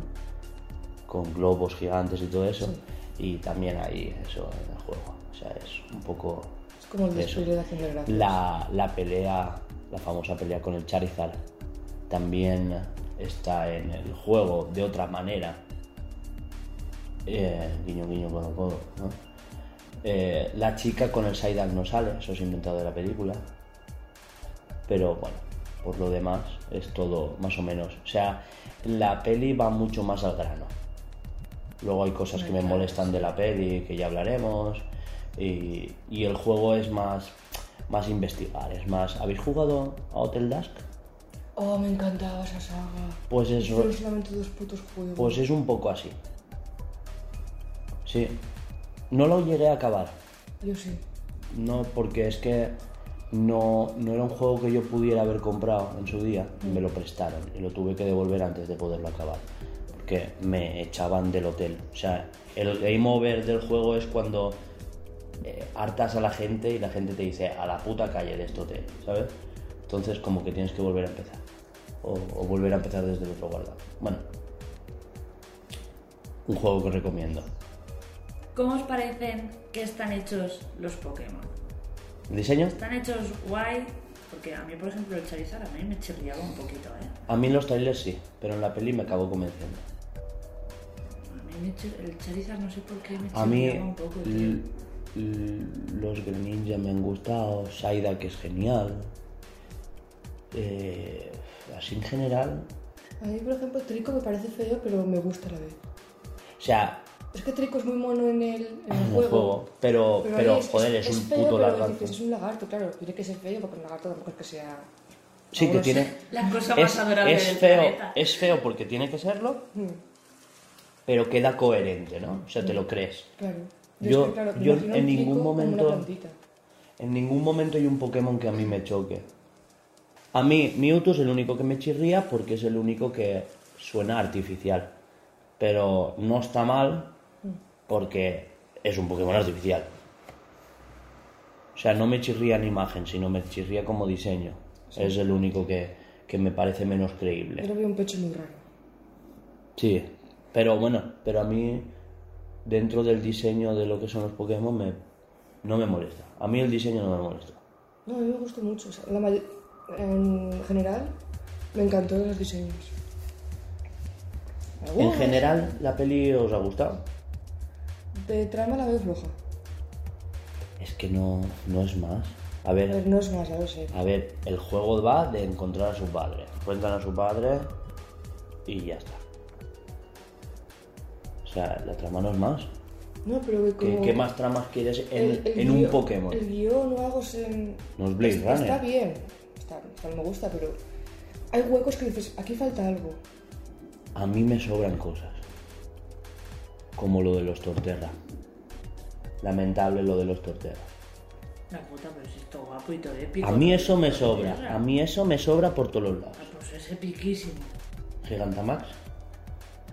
Con globos gigantes y todo eso. Y también hay eso en el juego. O sea, es un poco... Es como el eso. desfile de gracias. La, la pelea, la famosa pelea con el Charizard, también está en el juego de otra manera. Eh, guiño, guiño, codo, codo, ¿no? Eh, la chica con el Psyduck no sale, eso es inventado de la película. Pero bueno, por lo demás es todo más o menos. O sea, la peli va mucho más al grano. Luego hay cosas que me molestan de la peli, que ya hablaremos. Y, y el juego es más, más investigar, es más... ¿Habéis jugado a Hotel Dusk? Oh, me encantaba esa saga. Pues eso, Fueron solamente dos putos juegos. pues es un poco así. Sí. No lo llegué a acabar. Yo sí. No, porque es que no, no era un juego que yo pudiera haber comprado en su día. Me lo prestaron y lo tuve que devolver antes de poderlo acabar. Porque me echaban del hotel. O sea, el game over del juego es cuando eh, hartas a la gente y la gente te dice a la puta calle de este hotel, ¿sabes? Entonces como que tienes que volver a empezar. O, o volver a empezar desde el otro guarda. Bueno. Un juego que recomiendo. ¿Cómo os parecen que están hechos los Pokémon? ¿El diseño? ¿Están hechos guay? Porque a mí, por ejemplo, el Charizard a mí me chirriaba un poquito, ¿eh? A mí en los trailers sí, pero en la peli me acabó convenciendo. A mí me el Charizard no sé por qué me A mí chirriaba un poco, los Greninja me han gustado, Saida que es genial. Eh, así en general, A mí, por ejemplo, Trico me parece feo, pero me gusta a la vez. o sea, Es que Trico es muy mono en el, en el en el juego. juego, pero, pero, joder, es, un feo, puto pero lagarto. dices, Es un lagarto, claro. Tiene que ser feo porque un lagarto tampoco es que sea. Sí, que tiene. La cosa más Es, adorable es del feo, planeta. es feo porque tiene que serlo, Mm, pero queda coherente, ¿no? O sea, te lo crees. claro. Yo- es que, claro, yo en un ningún momento-. En ningún momento hay un Pokémon que a mí me choque. A mí, Mewtwo es el único que me chirría porque es el único que suena artificial. Pero no está mal porque es un Pokémon artificial. O sea, no me chirría en imagen, sino me chirría como diseño. Es el único que, que me parece menos Yo creíble. le veo un pecho muy raro. Sí, pero bueno, pero a mí, dentro del diseño de lo que son los Pokémon, me, no me molesta. A mí el diseño no me molesta. No, a mí me gustó mucho. o sea, la may- en general, me encantó los diseños. En general, ¿la peli os ha gustado? De trama la veo floja. Es que no, no es más. A A ver, ver, no es más, ya lo sé. a ver, el juego va de encontrar a su padre. Encuentran a su padre y ya está. O sea, la trama no es más. No, pero que ¿Qué, como... qué más tramas quieres en, el- el en un Pokémon? El guion o algo se... No es Blade Runner. Está bien. No me gusta, pero... Hay huecos que dices, aquí falta algo. A mí me sobran cosas. Como lo de los Torterra. Lamentable lo de los Torterra. La puta, pero si esto guapo y todo épico. A mí eso me sobra. tierra. A mí eso me sobra por todos los lados. Ah, Pues es epiquísimo. Gigantamax.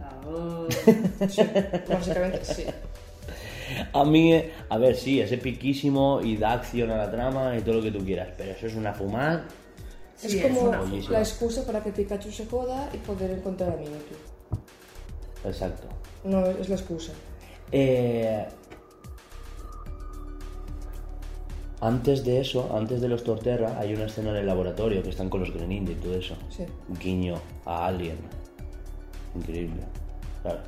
Ah, Sí, básicamente sí. A mí, a ver, sí, es epiquísimo y da acción a la trama y todo lo que tú quieras, pero eso es una fumada. Es Sí, es como la excusa para que Pikachu se joda y poder encontrar a Mewtwo. Exacto. No, es la excusa. Eh, antes de eso, antes de los Torterra, hay una escena en el laboratorio que están con los Greninja y todo eso. Sí. Guiño a Alien. Increíble. Claro,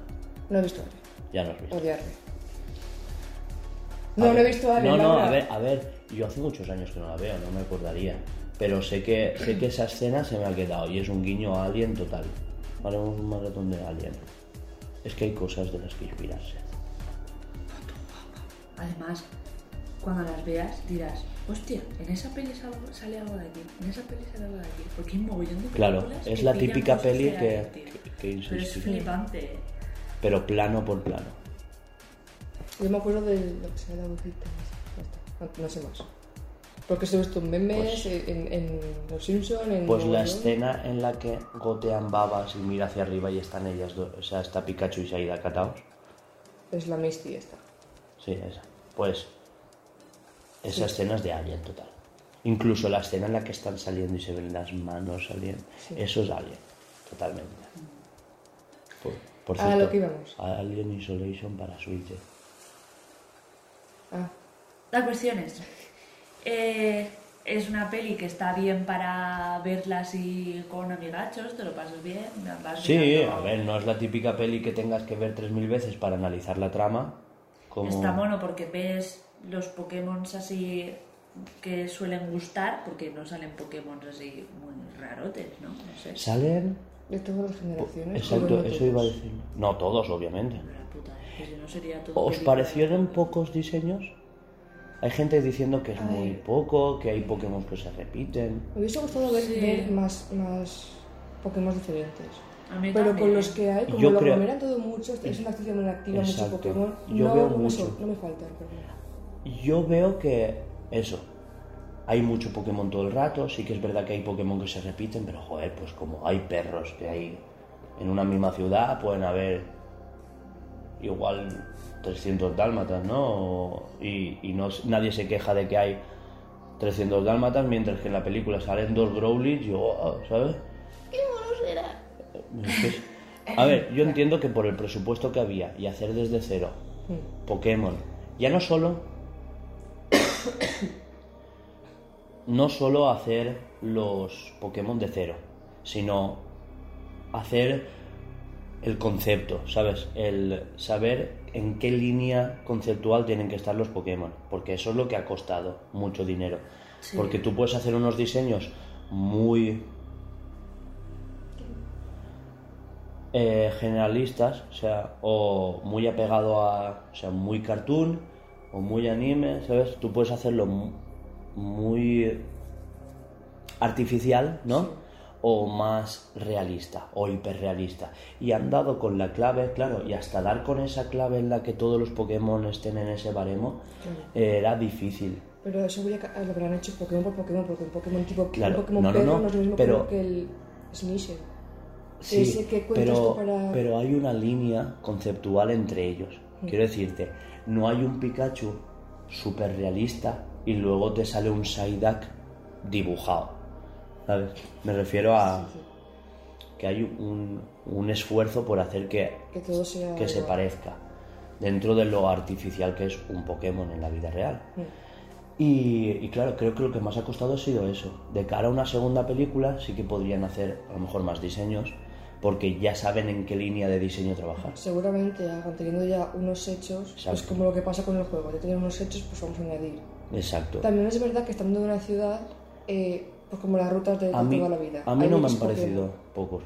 No he visto a Alien. ya no has visto. Odiarme. No, no ver. he visto a Alien. No, no, a ver, a ver, yo hace muchos años que no la veo, no me acordaría. Pero sé que, sé que esa escena se me ha quedado y es un guiño a Alien total. Haremos un maratón de Alien. Es que hay cosas de las que inspirarse. Además, cuando las veas dirás, hostia, en esa peli sal- sale algo de aquí, en esa peli sale algo de aquí. Porque hay un mogollón de Claro, es que la típica peli que- que- Pero es flipante. Pero plano por plano. Yo me acuerdo de lo que se da agujita. ya está. No, no sé más. Porque se he visto en memes, Pues- en, en Los Simpsons, en. Pues la escena en la que gotean babas y mira hacia arriba y están ellas dos, o sea, está Pikachu y Saida cataos. Es la Misty esta. Sí, esa. Pues esa escena es de Alien total. Incluso la escena en la que están saliendo y se ven las manos saliendo. Sí. Eso es Alien, totalmente. Por, por A lo que íbamos. Alien Isolation para Switch. Ah, La cuestión es, eh, es una peli que está bien para verla así con amigachos, te lo pasas bien. vas Sí, mirando- a ver, no es la típica peli que tengas que ver 3.000 veces para analizar la trama. Como... Está mono porque ves los Pokémon así que suelen gustar, porque no salen Pokémon así muy rarotes, ¿no? No sé. Salen... de todas las generaciones. Exacto, pero no eso iba a todos. decir. No todos, obviamente. La puta, es que si no sería todo ¿Os parecieron pocos diseños? Hay gente diciendo que es muy poco, que hay Pokémon que se repiten. Me hubiese gustado ver, Sí. ver más, más Pokémon diferentes. A mí Pero también. con los que hay, como Yo lo creo- aglomeran todo mucho, es una actividad muy activa, mucho. Pokémon. Yo no, veo no me mucho. so- no me faltan. Yo veo que eso, hay mucho Pokémon todo el rato, sí que es verdad que hay Pokémon que se repiten, pero joder, pues como hay perros que hay en una misma ciudad, pueden haber igual 300 dálmatas, ¿no? O- Y, y no, nadie se queja de que hay 300 dálmatas, mientras que en la película salen dos Growlithe, yo, oh, ¿sabes? ¿Qué mono será? A ver, yo entiendo que por el presupuesto que había y hacer desde cero Mm. Pokémon, ya no solo no solo hacer los Pokémon de cero, sino hacer el concepto, ¿sabes? El saber en qué línea conceptual tienen que estar los Pokémon, porque eso es lo que ha costado mucho dinero. Sí. Porque tú puedes hacer unos diseños muy eh, generalistas, o sea, o muy apegado a, o sea, muy cartoon o muy anime, ¿sabes? Tú puedes hacerlo mu- muy artificial, ¿no? O más realista o hiperrealista. Y han dado con la clave, claro, y hasta dar con esa clave en la que todos los Pokémon estén en ese baremo, eh, era difícil. Pero eso voy a lo han hecho Pokémon por Pokémon, porque un Pokémon tipo Claro, un Pokémon no, no, no, no, es lo mismo pero- que el Sneasel. Sí, Ese que pero, para- pero hay una línea conceptual entre ellos. Quiero decirte, no hay un Pikachu súper realista y luego te sale un Psyduck dibujado. ¿Sabes? Me refiero a Sí, que hay un, un esfuerzo por hacer que, Que todo sea que se parezca dentro de lo artificial que es un Pokémon en la vida real. Mm. Y, y claro, creo que lo que más ha costado ha sido eso. De cara a una segunda película sí que podrían hacer a lo mejor más diseños porque ya saben en qué línea de diseño trabajar. Seguramente hagan teniendo ya unos hechos, pues Exacto. como lo que pasa con el juego, ya tienen unos hechos, pues vamos a añadir. Exacto. También es verdad que estando en una ciudad, eh, pues como las rutas de, A mí, toda la vida. a mí no me han parecido pocos.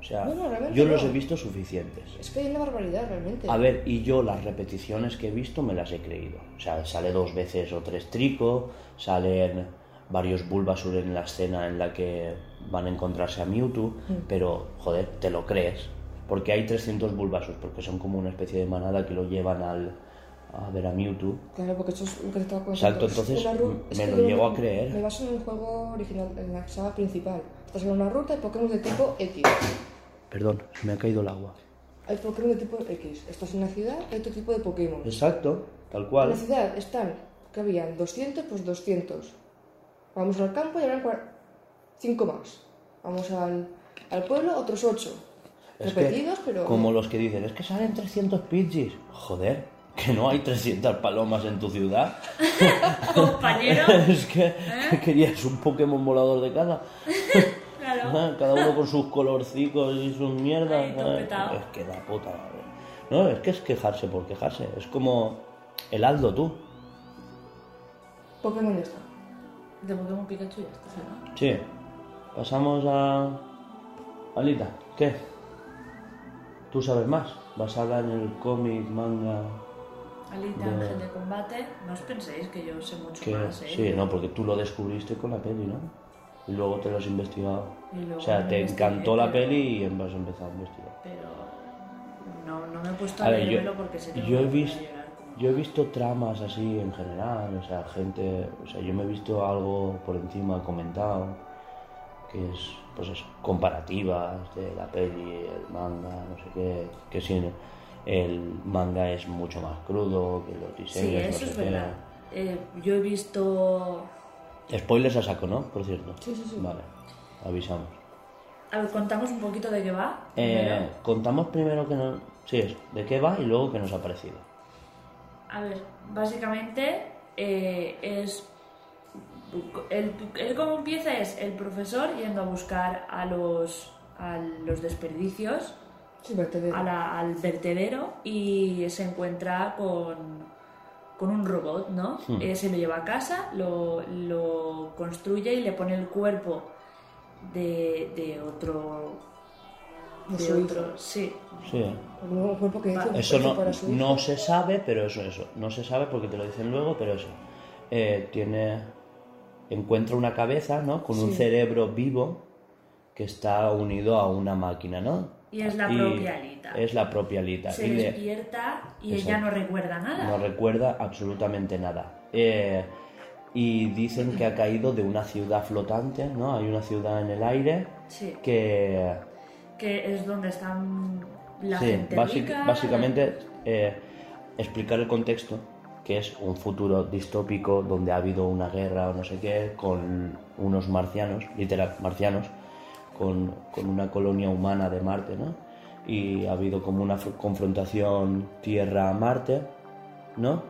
O sea, No, no, realmente yo los he visto suficientes. Es que hay una barbaridad realmente. A ver, y yo las repeticiones que he visto me las he creído. O sea, sale dos veces o tres Trico, salen varios Bulbasur en la escena en la que van a encontrarse a Mewtwo, pero, joder, te lo crees. Porque hay 300 Bulbasur, porque son como una especie de manada que lo llevan al, a ver a Mewtwo. Claro, porque eso es te estaba comentando. Exacto, Es entonces, me lo llego a creer. Me baso en el juego original, en la saga principal. Estás en una ruta de Pokémon de tipo X. Perdón, me ha caído el agua. Hay Pokémon de tipo X. Estás en una ciudad, hay otro tipo de Pokémon. Exacto, tal En cual. la ciudad están, que habían 200, pues 200. Vamos al campo y habrán 5 más. Vamos al, al pueblo, otros 8. Es que, Repetidos, pero... como los que dicen, es que salen 300 Pidgeys. Joder, que no hay 300 palomas en tu ciudad. Compañero. es que, que querías un Pokémon volador de cada. Claro. Ah, Cada uno con sus colorcicos y sus mierdas. Ah. Es que da puta madre. No, es que es quejarse por quejarse. Es como el Aldo tú. Pokémon ya está. De Pokémon Pikachu ya está, ¿no? Sí. Pasamos a. Alita, ¿qué? ¿Tú sabes más? ¿Basada en el cómic, manga? Alita, De- ángel de combate. No os penséis que yo sé mucho Que... más, ¿eh? Sí, no, porque tú lo descubriste con la peli, ¿no? Y luego te lo has investigado. O sea, te encantó la pero- peli y has empezado a investigar. Pero no, no me he puesto a, A ver, yo, porque sé que yo he a visto yo he visto tramas así en general, o sea, gente, o sea, yo me he visto algo por encima comentado, que es, pues eso, comparativas de la peli, el manga, no sé qué, que si el manga es mucho más crudo, que los Sí, diseños, eso no es verdad. Eh, yo he visto... Spoilers a saco, ¿no? Por cierto. Sí, sí, sí. Vale, avisamos. A ver, contamos un poquito de qué va. Eh, contamos primero que nos... Sí, es de qué va y luego qué nos ha parecido. A ver, básicamente eh, es... El, el cómo empieza es el profesor yendo a buscar a los, a los desperdicios Sí, vertedero. a la- al vertedero y se encuentra con, con un robot, ¿no? Hmm. Eh, se lo lleva a casa, lo, lo construye y le pone el cuerpo de, de otro... De otro, sí. Sí. Un cuerpo que hizo, Eso no, para su no se sabe, pero eso, eso. No se sabe porque te lo dicen luego, pero eso. Eh, tiene. Encuentra una cabeza, ¿no? Con un cerebro vivo que está unido a una máquina, ¿no? Y es la propia Alita. Es la propia Alita. Se y le- despierta y ella no recuerda nada. no recuerda absolutamente nada. Eh, y dicen que ha caído de una ciudad flotante, ¿no? Hay una ciudad en el aire Sí, que que es donde están la Sí, gente básic- rica. básicamente eh, explicar el contexto, que es un futuro distópico donde ha habido una guerra o no sé qué, con unos marcianos, literal, marcianos, con, con una colonia humana de Marte, ¿no? Y ha habido como una fr- confrontación Tierra-Marte, ¿no?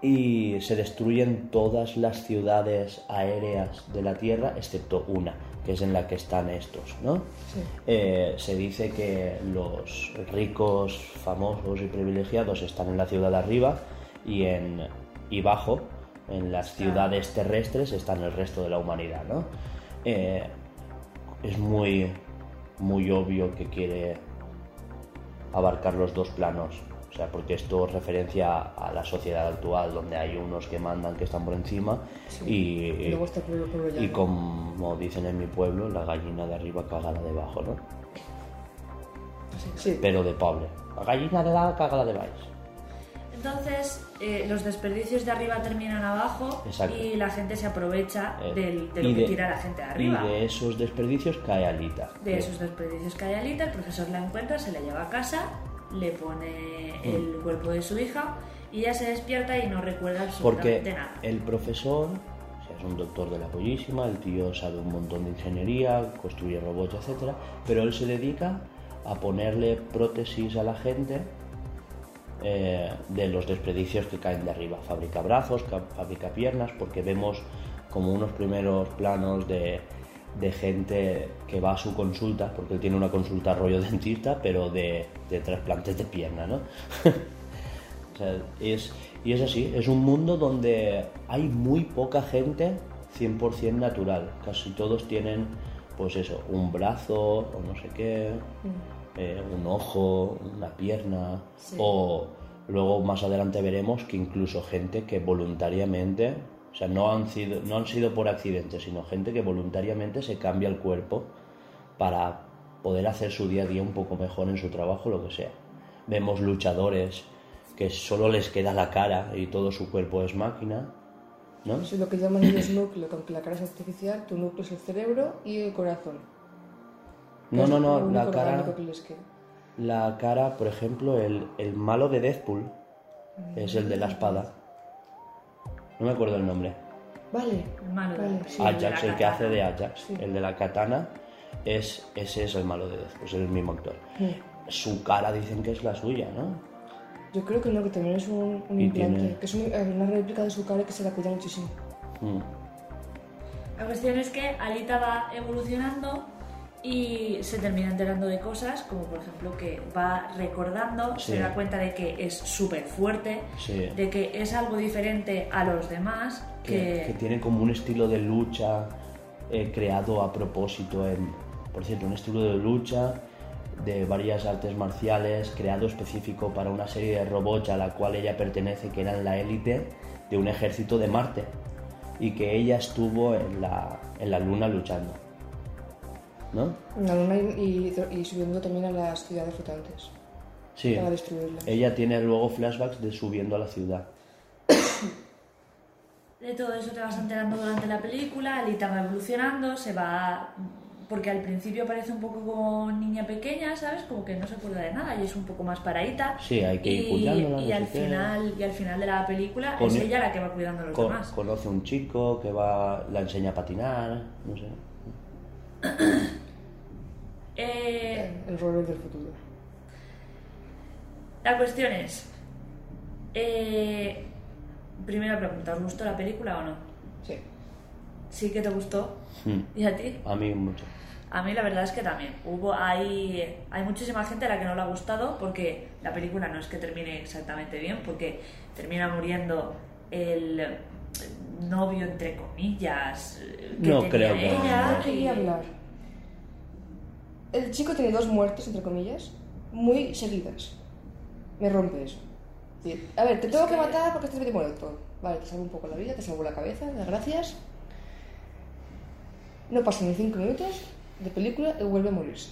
Y se destruyen todas las ciudades aéreas de la Tierra, excepto una, que es en la que están estos, ¿no? Sí. Eh, se dice que los ricos, famosos y privilegiados están en la ciudad de arriba y, en, y bajo, en las ciudades terrestres, están el resto de la humanidad. ¿no? Eh, es muy, muy obvio que quiere abarcar los dos planos. O sea, porque esto es referencia a la sociedad actual, donde hay unos que mandan que están por encima Sí. y, Y luego está el pueblo, pueblo y llano. como dicen en mi pueblo, la gallina de arriba cagada de abajo, ¿no? Sí. Pero de pobre. La gallina de la cagada de baix. Entonces, eh, los desperdicios de arriba terminan abajo Exacto. y la gente se aprovecha Eh, del- de lo que tira la gente de arriba. Y de esos desperdicios cae Alita. De esos desperdicios hay Alita, el profesor la encuentra, se la lleva a casa, le pone el Mm. cuerpo de su hija y ella se despierta y no recuerda Porque absolutamente nada. el profesor es un doctor de la pollísima, el tío sabe un montón de ingeniería, construye robots, etcétera, pero él se dedica a ponerle prótesis a la gente eh, de los desperdicios que caen de arriba. Fabrica brazos, ca- fabrica piernas, porque vemos como unos primeros planos de, de gente que va a su consulta, porque él tiene una consulta rollo dentista, pero de, trasplantes de pierna, ¿no? Es, y es así, es un mundo donde hay muy poca gente 100% natural. Casi todos tienen pues eso, un brazo o no sé qué, eh, un ojo, una pierna, Sí. o luego más adelante veremos que incluso gente que voluntariamente, o sea, no han sido, no han sido por accidente, sino gente que voluntariamente se cambia el cuerpo para poder hacer su día a día un poco mejor en su trabajo, lo que sea. Vemos luchadores que solo les queda la cara y todo su cuerpo es máquina, ¿no? Eso es lo que llaman ellos núcleo, que aunque la cara es artificial, tu núcleo es el cerebro y el corazón. No, no, no, la cara, que les queda. la cara, por ejemplo, el, el malo de Deadpool es el de la espada. No me acuerdo el nombre. Vale. El malo de- Vale, sí. sí. de Ajax, la el que hace de Ajax, Sí. el de la katana, es, ese es el malo de Deadpool, es el mismo actor. Mm. Su cara dicen que es la suya, ¿no? Yo creo que no, que también es un, un implante, tiene- que es un- eh, una réplica de su cara que se la cuida muchísimo. Mm. La cuestión es que Alita va evolucionando y se termina enterando de cosas, como por ejemplo que va recordando, Sí. se da cuenta de que es súper fuerte, Sí. de que es algo diferente a los demás, que, que, que tiene como un estilo de lucha eh, creado a propósito, en, por cierto, un estilo de lucha de varias artes marciales creado específico para una serie de robots a la cual ella pertenece, que eran la élite de un ejército de Marte y que ella estuvo en la, en la luna luchando. ¿No? En la luna y, y- y subiendo también a las ciudades flotantes Sí. para destruirlas. Ella tiene luego flashbacks de subiendo a la ciudad. de todo eso te vas enterando durante la película, Alita va evolucionando, se va... Porque al principio parece un poco como niña pequeña, ¿sabes? Como que no se acuerda de nada y es un poco más paradita. Sí, hay que ir y, cuidándola, y no al final Y al final de la película Con- es ella la que va cuidando a los Co- demás. conoce un chico que va, la enseña a patinar, no sé. Eh, El roller del futuro. La cuestión es. eh, primera pregunta, ¿os gustó la película o no? Sí. Sí que te gustó. Hmm. ¿Y a ti? A mí mucho. A mí la verdad es que también. Hubo, hay, hay muchísima gente a la que no le ha gustado porque la película no es que termine exactamente bien, porque termina muriendo el novio, entre comillas, que No tenía creo que- ella. No quería hablar. El chico tiene dos muertes, entre comillas, muy seguidas. Me rompe eso. Sí. A ver, te tengo que que- matar porque estás medio muerto. Vale, te salvo un poco la vida, te salvo la cabeza, gracias. No pasan ni cinco minutos de película y vuelve a morirse.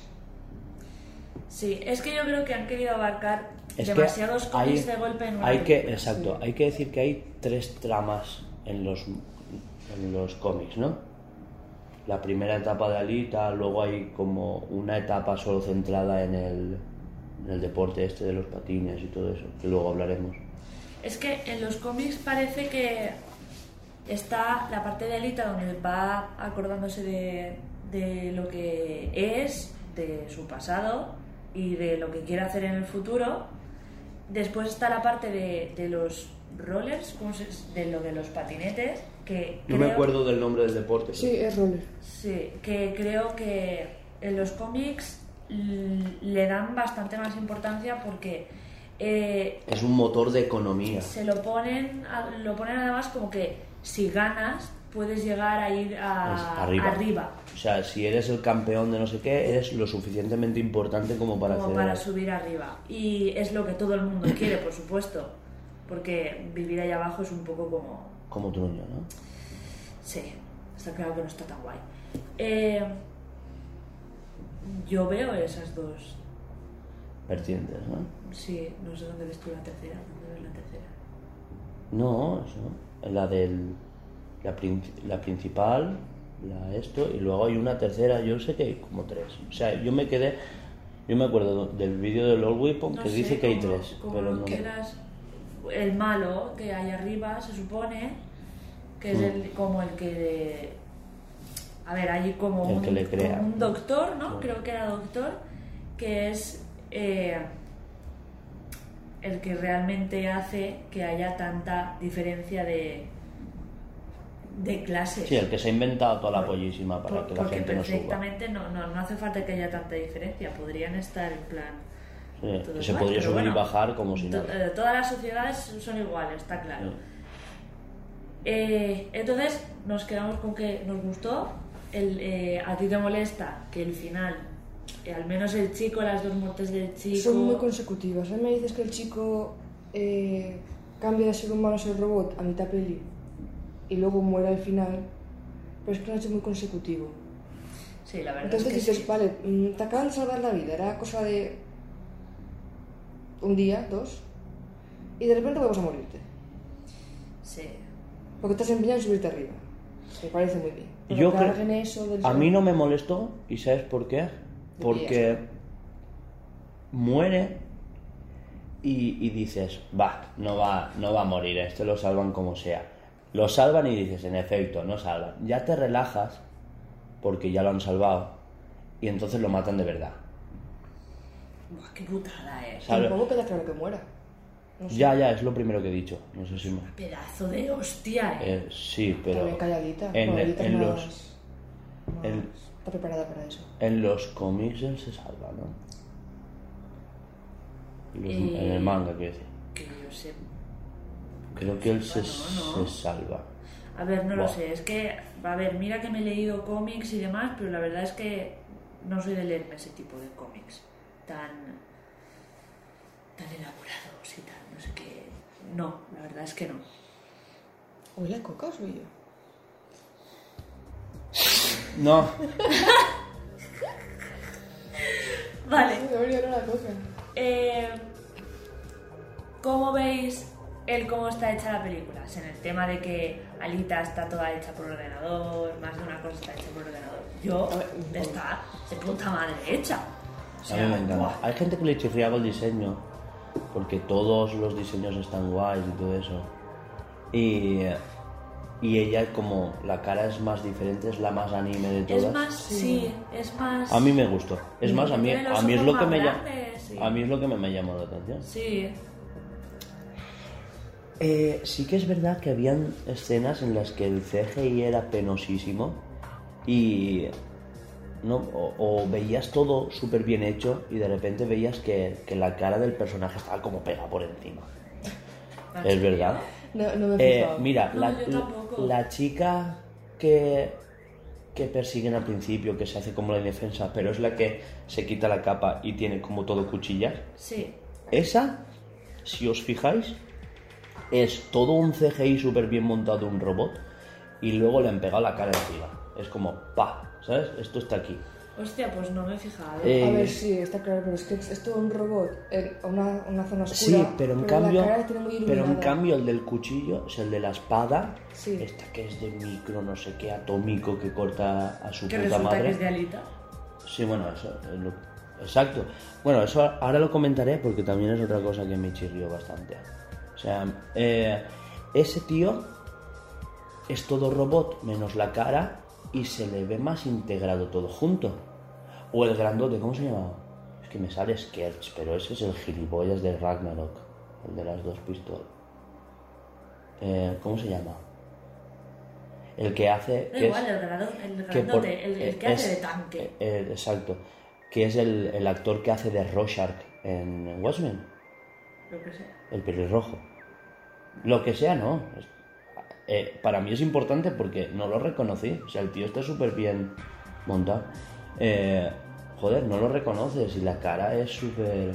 Sí, es que yo creo que han querido abarcar Es que demasiados cómics de golpe en una hay que, película. exacto, hay que decir que hay tres tramas en los, en los cómics, ¿no? La primera etapa de Alita, luego hay como una etapa solo centrada en el, en el deporte este de los patines y todo eso, que luego hablaremos. Es que en los cómics parece que está la parte de Alita donde va acordándose de, de lo que es, de su pasado y de lo que quiere hacer en el futuro. Después está la parte de, de los rollers, ¿cómo se, de lo de los patinetes, que No me creo- acuerdo del nombre del deporte. Sí, es roller. Sí, que creo que en los cómics le dan bastante más importancia porque eh, Es un motor de economía. se lo ponen, a- lo ponen además como que si ganas puedes llegar a ir a- Es arriba. arriba, O sea, si eres el campeón de no sé qué, eres lo suficientemente importante como para como para subir arriba. Y es lo que todo el mundo quiere, por supuesto, porque vivir ahí abajo es un poco como como truño, ¿no? Sí, está claro que no está tan guay. Eh, yo veo esas dos. Vertientes, ¿no? Sí, no sé dónde ves tú la tercera. ¿Dónde ves la tercera? No, eso. La del. La, prin- la principal, la esto, y luego hay una tercera, yo sé que hay como tres. O sea, yo me quedé. Yo me acuerdo del vídeo de Lord Weapon No que sé, dice que hay tres, como pero no. quieras. El malo que hay arriba se supone que es Mm. el, como el que. A ver, hay como, un, que le crea. como un doctor, ¿no? Sí. Creo que era doctor, que es eh, el que realmente hace que haya tanta diferencia de, de clases. Sí, el que se ha inventado toda la pollísima para Por- que la porque gente no suba. perfectamente no, no, no hace falta que haya tanta diferencia, podrían estar en plan. Que se podría subir y bueno, bajar como si to- nada. eh, todas las sociedades son iguales, está claro. Sí. Eh, entonces nos quedamos con que nos gustó. el, eh, a ti te molesta que el final, eh, al menos el chico, las dos muertes del chico... Son muy consecutivas. A mí me dices que el chico eh, cambia de ser humano a ser robot a mitad peli y luego muere al final, pero es que lo han hecho muy consecutivo. Sí, la verdad Entonces es que dices, sí. vale, mm, te acaban de salvar la vida, era cosa de un día, dos, y de repente vamos a morirte. Sí. Porque estás empeñado en subirte arriba. Me parece muy bien. Pero Yo creo- eso del A mí no me molestó, ¿y sabes por qué? Porque muere y, y dices, va, no va, no va a morir, este lo salvan como sea. Lo salvan y dices, en efecto, no salvan. Ya te relajas porque ya lo han salvado y entonces lo matan de verdad. Buah, qué putada, eh. ¿sabes? Tampoco queda claro que muera. No sé. Ya, ya, es lo primero que he dicho. No sé si me... Pedazo de hostia, eh. eh, sí, pero También calladita. en- los- más- más- en- Está preparada para eso. en los cómics él se salva, ¿no? Los- Eh, En el manga, quiero decir. Que yo sé. Creo que él se, No, no. se salva. A ver, no lo sé. Es que, a ver, mira que me he leído cómics y demás, pero la verdad es que no soy de leerme ese tipo de cómics tan, tan elaborados y tal. No sé qué. No, la verdad es que no. ¿Huele a coca o soy yo? No, Vale. Eh, ¿Cómo veis el cómo está hecha la película? En el tema de que Alita está toda hecha por ordenador, más de una cosa está hecha por ordenador. Yo, está de puta madre hecha. O a mí me encanta. Hay gente que le chirriaba el diseño, porque todos los diseños están guays y todo eso. Y, y ella, como la cara es más diferente, es la más anime de todas. Es más, sí, es más. A mí me gustó. Es más, a mí, a mí es lo que me llama. sí. A mí es lo que me, me llamó la atención. Sí, Eh, sí que es verdad que habían escenas en las que el CGI era penosísimo y no o, o veías todo súper bien hecho y de repente veías que, que la cara del personaje estaba como pegada por encima. Es verdad. No, no me Eh, mira, la, la chica que, que persiguen al principio, que se hace como la indefensa, pero es la que se quita la capa y tiene como todo cuchillas. sí. Esa, si os fijáis, es todo un CGI súper bien montado un robot y luego le han pegado la cara encima. Es como, pa, ¿sabes? Esto está aquí. Hostia, pues no me he fijado. Eh, A ver, sí, está claro, pero es que es todo un robot en una, una zona oscura. Sí, pero en la cambio, pero en cambio el del cuchillo, es el de la espada, Sí. esta que es de micro, no sé qué, atómico que corta a su que puta madre. que es de Alita. Sí, bueno, eso es lo- Exacto. Bueno, eso ahora lo comentaré porque también es otra cosa que me chirrió bastante. O sea, eh, ese tío es todo robot menos la cara y se le ve más integrado todo junto. O el grandote, ¿cómo se llamaba? Es que me sale Skerch, pero ese es el gilipollas de Ragnarok, el de las dos pistolas. Eh, ¿Cómo se llama? El que hace... Que igual, es- el, grado, el que por- grandote, el, el que es- hace de tanque. eh, exacto. Que es el, el actor que hace de Rorschach en Watchmen. Lo que sea. El pelirrojo. Lo que sea, no. Es- eh, para mí es importante porque no lo reconocí. O sea, el tío está súper bien montado. Eh, joder, no lo reconoces y la cara es súper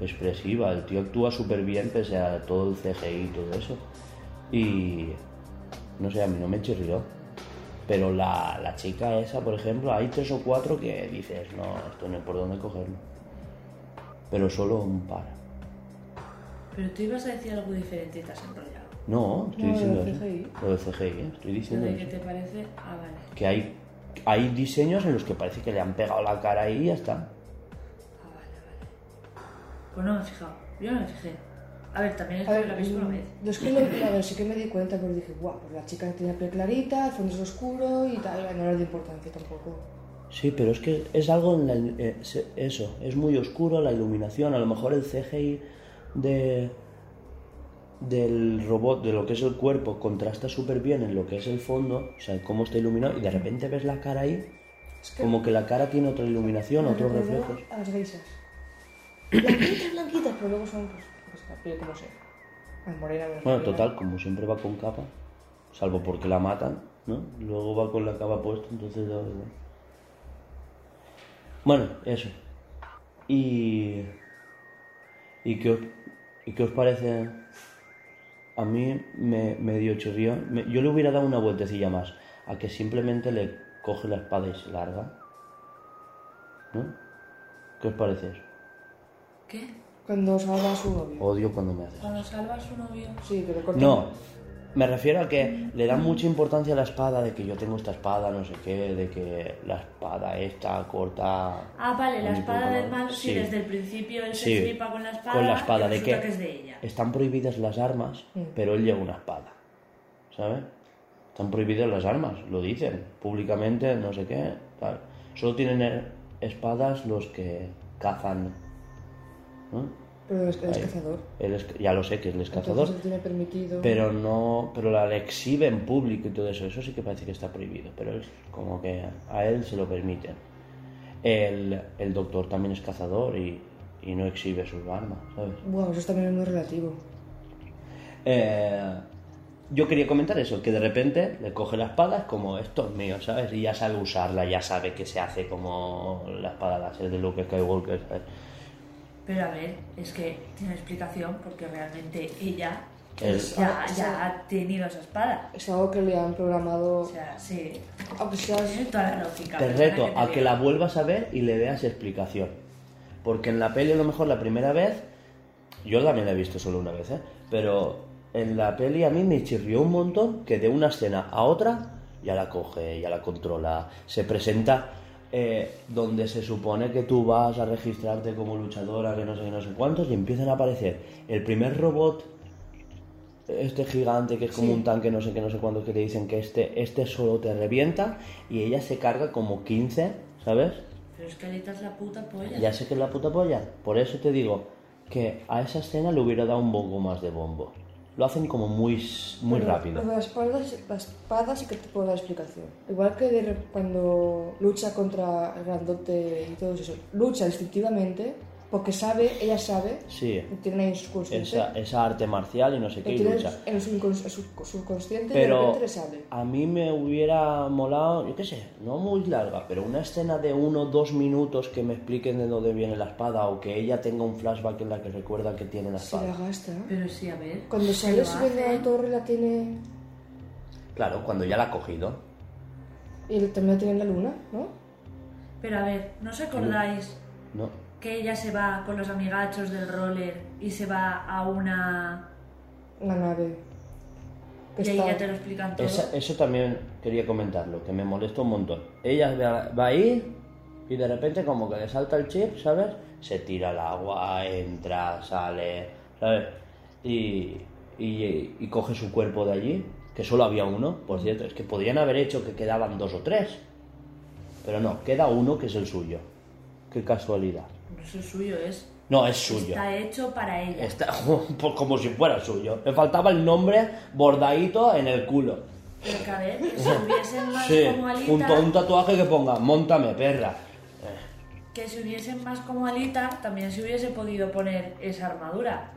expresiva. El tío actúa súper bien pese a todo el CGI y todo eso. Y no sé, a mí no me chirrió. Pero la, la chica esa, por ejemplo, hay tres o cuatro que dices, no, esto no hay por dónde cogerlo. Pero solo un par. Pero tú ibas a decir algo diferente y te has enrollado. No, estoy No, diciendo lo. CGI. Lo del CGI, ¿eh? estoy diciendo ¿De qué eso. te parece? Ah, vale. Que hay, hay diseños en los que parece que le han pegado la cara ahí y ya está. Ah, vale, vale. Pues no me he fijado. Yo no me fijé. A ver, también es A que ver, lo he visto una vez. yo es que a ver, sí que me di cuenta, pero dije, guau, pues la chica tenía piel clarita, el fondo es oscuro y tal, no era de importancia tampoco. Sí, pero es que es algo en la, eh, se- eso, es muy oscuro la iluminación, a lo mejor el CGI de del robot, de lo que es el cuerpo, contrasta súper bien en lo que es el fondo, o sea, cómo está iluminado, y de repente ves la cara ahí, Es que como que la cara tiene otra iluminación, otros reflejos. A las geisas. Blanquitas, blanquitas, pero luego son, pues, pues como sea. Ay, morena, me Bueno, total, como siempre va con capa. salvo porque la matan, ¿no? Luego va con la capa puesta, entonces da igual. Bueno, eso. Y... ¿Y qué os, y qué os parece? A mí me, me dio chirrión. Me- yo le hubiera dado una vueltecilla más a que simplemente le coge la espada y se larga. ¿No? ¿Qué os parece? ¿Qué? Cuando salva a su novio. Odio cuando me hace. Cuando salva a su novio. Sí, que le corta. No, me refiero a que le dan mucha importancia a la espada, de que yo tengo esta espada, no sé qué, de que la espada esta corta... Ah, vale, la espada del mal, sí, desde el principio él Sí, se flipa con la espada. con la espada, y de resulta que, es de ella. están prohibidas las armas, Mm. pero él lleva una espada, ¿sabes? Están prohibidas las armas, lo dicen públicamente, no sé qué, tal. Solo tienen eh, espadas los que cazan, ¿no? Pero es, es cazador. Él es- ya lo sé que él es cazador, Entonces él tiene permitido. pero no pero la exhibe en público y todo eso eso sí que parece que está prohibido pero es como que a él se lo permiten el, el doctor también es cazador y, y no exhibe sus armas sabes Bueno, eso también es muy relativo. Eh, yo quería comentar eso que de repente le coge la espada es como esto es mío sabes y ya sabe usarla ya sabe que se hace como la espada láser de Luke Skywalker ¿sabes? Pero a ver, es que tiene explicación porque realmente ella El- ya, Ah, sí. ya ha tenido esa espada. Es algo que le han programado. O sea, sí, Aunque seas. tiene toda la lógica. Te reto te a que la vuelvas a ver y le veas explicación. Porque en la peli a lo mejor la primera vez, yo también la he visto solo una vez, ¿eh? pero en la peli a mí me chirrió un montón que de una escena a otra ya la coge, ya la controla, se presenta eh, donde se supone que tú vas a registrarte como luchadora, que no sé qué, no sé cuántos, y empiezan a aparecer el primer robot este gigante que es como Sí. un tanque, no sé qué, no sé cuánto, que te dicen que este, este solo te revienta y ella se carga como 15, ¿sabes? Pero es que Alita es la puta polla. Ya sé que es la puta polla. Por eso te digo que a esa escena le hubiera dado un poco más de bombo. Lo hacen como muy, muy Pero rápido. La espada, la espada sí que te puedo dar explicación. Igual que de cuando lucha contra el grandote y todo eso. Lucha instintivamente porque sabe, ella sabe, Sí, tiene ahí en su esa, esa arte marcial y no sé qué y tiene lucha. en su subconsciente y de Pero repente le sale. a mí me hubiera molado, yo qué sé, no muy larga, pero una escena de uno o dos minutos que me expliquen de dónde viene la espada o que ella tenga un flashback en la que recuerda que tiene la Se la espada. gasta. Pero sí, a ver. Cuando sale a hace. la torre la tiene... Claro, cuando ya la ha cogido. Y él también la tiene en la luna, ¿no? Pero a ver, ¿no os acordáis No. Que ella se va con los amigachos del roller y se va a una... Una nave. Que y ahí está... ya te lo explican todo? Esa- eso también quería comentarlo, que me molesta un montón. Ella va, va ahí y de repente como que le salta el chip, ¿sabes? Se tira al agua, entra, sale, ¿sabes? Y, y, y coge su cuerpo de allí, que solo había uno, por cierto. Es que podrían haber hecho que quedaban dos o tres. Pero no, queda uno que es el suyo. Qué casualidad. No es suyo, es... No, es suyo. Está hecho para ella. Está pues como si fuera suyo. Le faltaba el nombre bordadito en el culo. Pero que a ver, que si hubiesen más Sí, como Alita... junto a un tatuaje que ponga, montame, perra. Que si hubiesen más como Alita, también se hubiese podido poner esa armadura.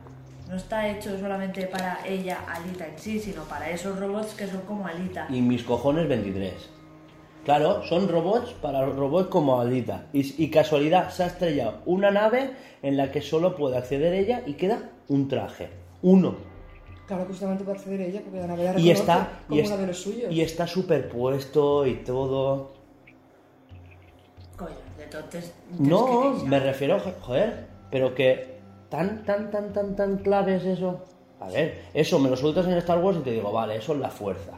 No está hecho solamente para ella, Alita en sí, sino para esos robots que son como Alita. Y mis cojones 23. Claro, son robots para robots como Alita. Y, y casualidad, se ha estrellado una nave en la que solo puede acceder ella y queda un traje. Uno. Claro que justamente puede acceder ella porque la nave la Y está, como y, es- una de los suyos. y está superpuesto y todo. Coño, entonces... No, entonces, ¿qué me refiero, joder, pero que tan, tan, tan, tan, tan clave es eso. A ver, eso me lo sueltas en Star Wars y te digo, vale, eso es la fuerza.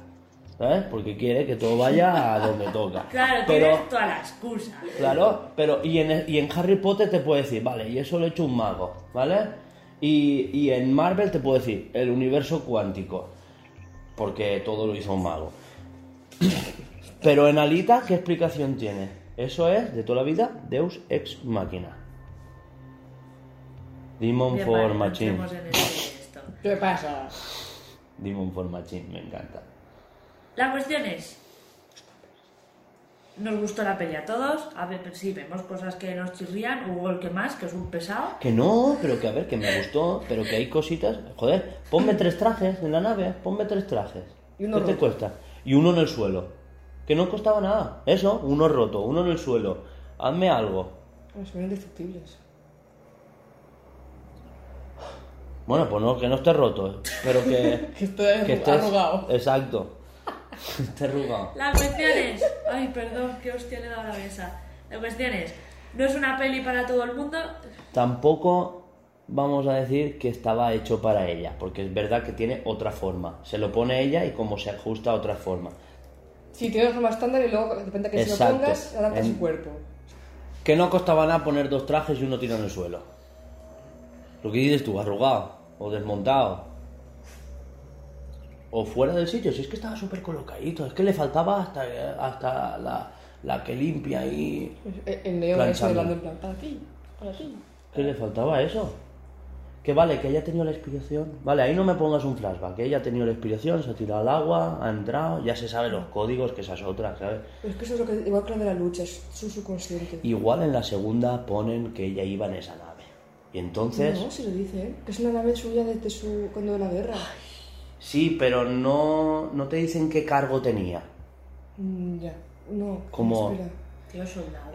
¿Sabes? Porque quiere que todo vaya a donde toca. Claro, pero, tienes toda la excusa. claro, pero y en, y en Harry Potter te puede decir, vale, y eso lo ha hecho un mago, ¿vale? Y, y en Marvel te puedo decir, el universo cuántico, porque todo lo hizo un mago. Pero en Alita, ¿qué explicación tiene? Eso es, de toda la vida, Deus ex machina. Demon Bien, for vale, Machine. ¿Qué pasa? Demon for Machine, me encanta. La cuestión es... Nos gustó la peli a todos, a ver, sí, vemos cosas que nos chirrían, hubo el que más, que es un pesado. Que no, pero que a ver, que me gustó, pero que hay cositas. Joder, ponme tres trajes en la nave, ponme tres trajes. Y uno ¿Qué te cuesta? Y uno en el suelo. Que no costaba nada. Eso, uno roto, uno en el suelo. Hazme algo. Son indestructibles. Bueno, pues no, que no esté roto, pero que, Que esté que estés... arrugado. Exacto. Arrugado. La cuestión es. Ay, perdón, qué hostia le he dado a la mesa. La cuestión es. No es una peli para todo el mundo. Tampoco vamos a decir que estaba hecho para ella, porque es verdad que tiene otra forma. Se lo pone ella y como se ajusta a otra forma. Sí, tiene una forma estándar y luego depende de que se lo Exacto. pongas, adapta En- su cuerpo. Que no costaba nada poner dos trajes y uno tira en el suelo. Lo que dices tú, arrugado o desmontado. O fuera del sitio, si es que estaba súper colocadito, es que le faltaba hasta, hasta la, la que limpia ahí. El- ese Planchando. hablando en plan, para ti, para ti. ¿Qué le faltaba eso? Que vale, que ella ha tenido la inspiración. Vale, ahí no me pongas un flashback, que ella ha tenido la inspiración, se ha tirado al agua, ha entrado, ya se sabe los códigos, que esas otras, ¿sabes? Es que eso es lo que, igual que lo de la lucha, es su subconsciente. Igual en la segunda ponen que ella iba en esa nave. Y entonces... No, si lo dice, ¿eh? que es una nave suya desde su, cuando de la guerra. Sí, pero no, no te dicen qué cargo tenía. Mm, ya, no. Como- espera.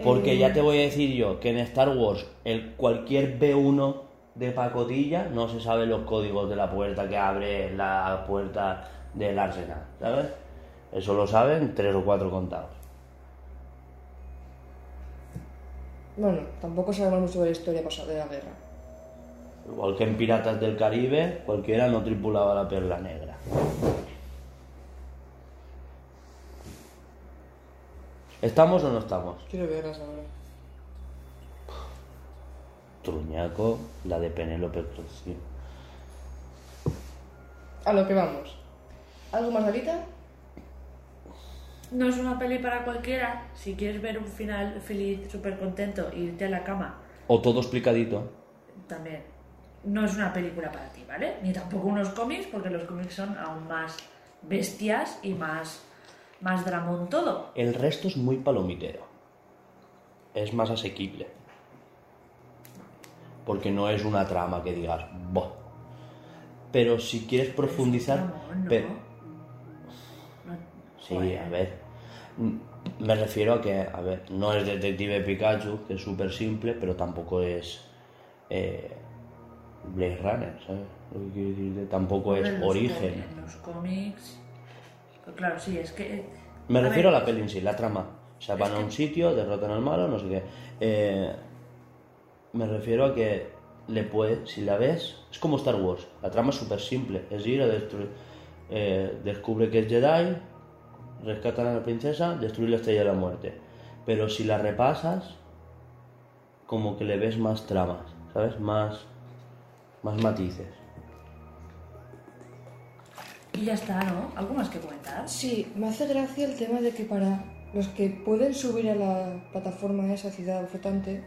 Porque ya te voy a decir yo que en Star Wars el cualquier B1 de pacotilla no se sabe los códigos de la puerta que abre la puerta del arsenal, ¿sabes? Eso lo saben tres o cuatro contados. Bueno, tampoco sabemos mucho de la historia pasada de la guerra. Igual que en Piratas del Caribe, cualquiera no tripulaba la perla negra. ¿Estamos o no estamos? Quiero verlas ahora. Truñaco, la de Penélope Cruz. A lo que vamos. ¿Algo más, Alita? No es una peli para cualquiera. Si quieres ver un final feliz, súper contento irte a la cama, O todo explicadito. también. No es una película para ti, ¿vale? Ni tampoco unos cómics, porque los cómics son aún más bestias y más, más dramón todo. El resto es muy palomitero. Es más asequible. Porque no es una trama que digas, "Buah". Pero si quieres profundizar... Dramón, ¿no? pe- No- Sí, a ver. mm, Me refiero a que, a ver, no es Detective Pikachu, que es súper simple, pero tampoco es eh, Blade Runner, ¿sabes? Lo que quiero decirte, tampoco es los Origen. cómics- los cómics. Pues claro, sí, es que. Me a refiero ver, a la peli en sí, la trama. O sea, van a que- un sitio, derrotan al malo, no sé qué. Eh, me refiero a que le puede, si la ves, es como Star Wars. La trama es súper simple. Es ir a destruir. eh, descubre que es Jedi, rescatan a la princesa, destruir la estrella de la muerte. Pero si la repasas, como que le ves más tramas, ¿sabes? Más, más matices. Y ya está, ¿no? ¿Algo más que comentar? Sí, me hace gracia el tema de que para los que pueden subir a la plataforma de esa ciudad flotante,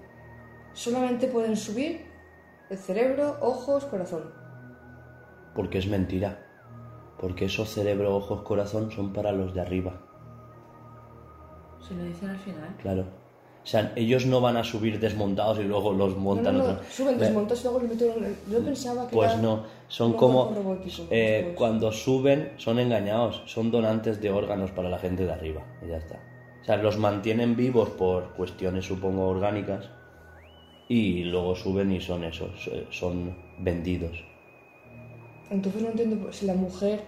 solamente pueden subir el cerebro, ojos, corazón. Porque es mentira. Porque esos cerebro, ojos, corazón son para los de arriba. Se lo dicen al final. Claro. O sea, ellos no van a subir desmontados y luego los No, montan. no, no, otros. suben desmontados y luego los meten en- Yo pensaba que Pues era no, son como eh, cuando suben son engañados, son donantes de órganos para la gente de arriba y ya está. O sea, los mantienen vivos por cuestiones supongo orgánicas y luego suben y son esos, son vendidos. Entonces no entiendo si la mujer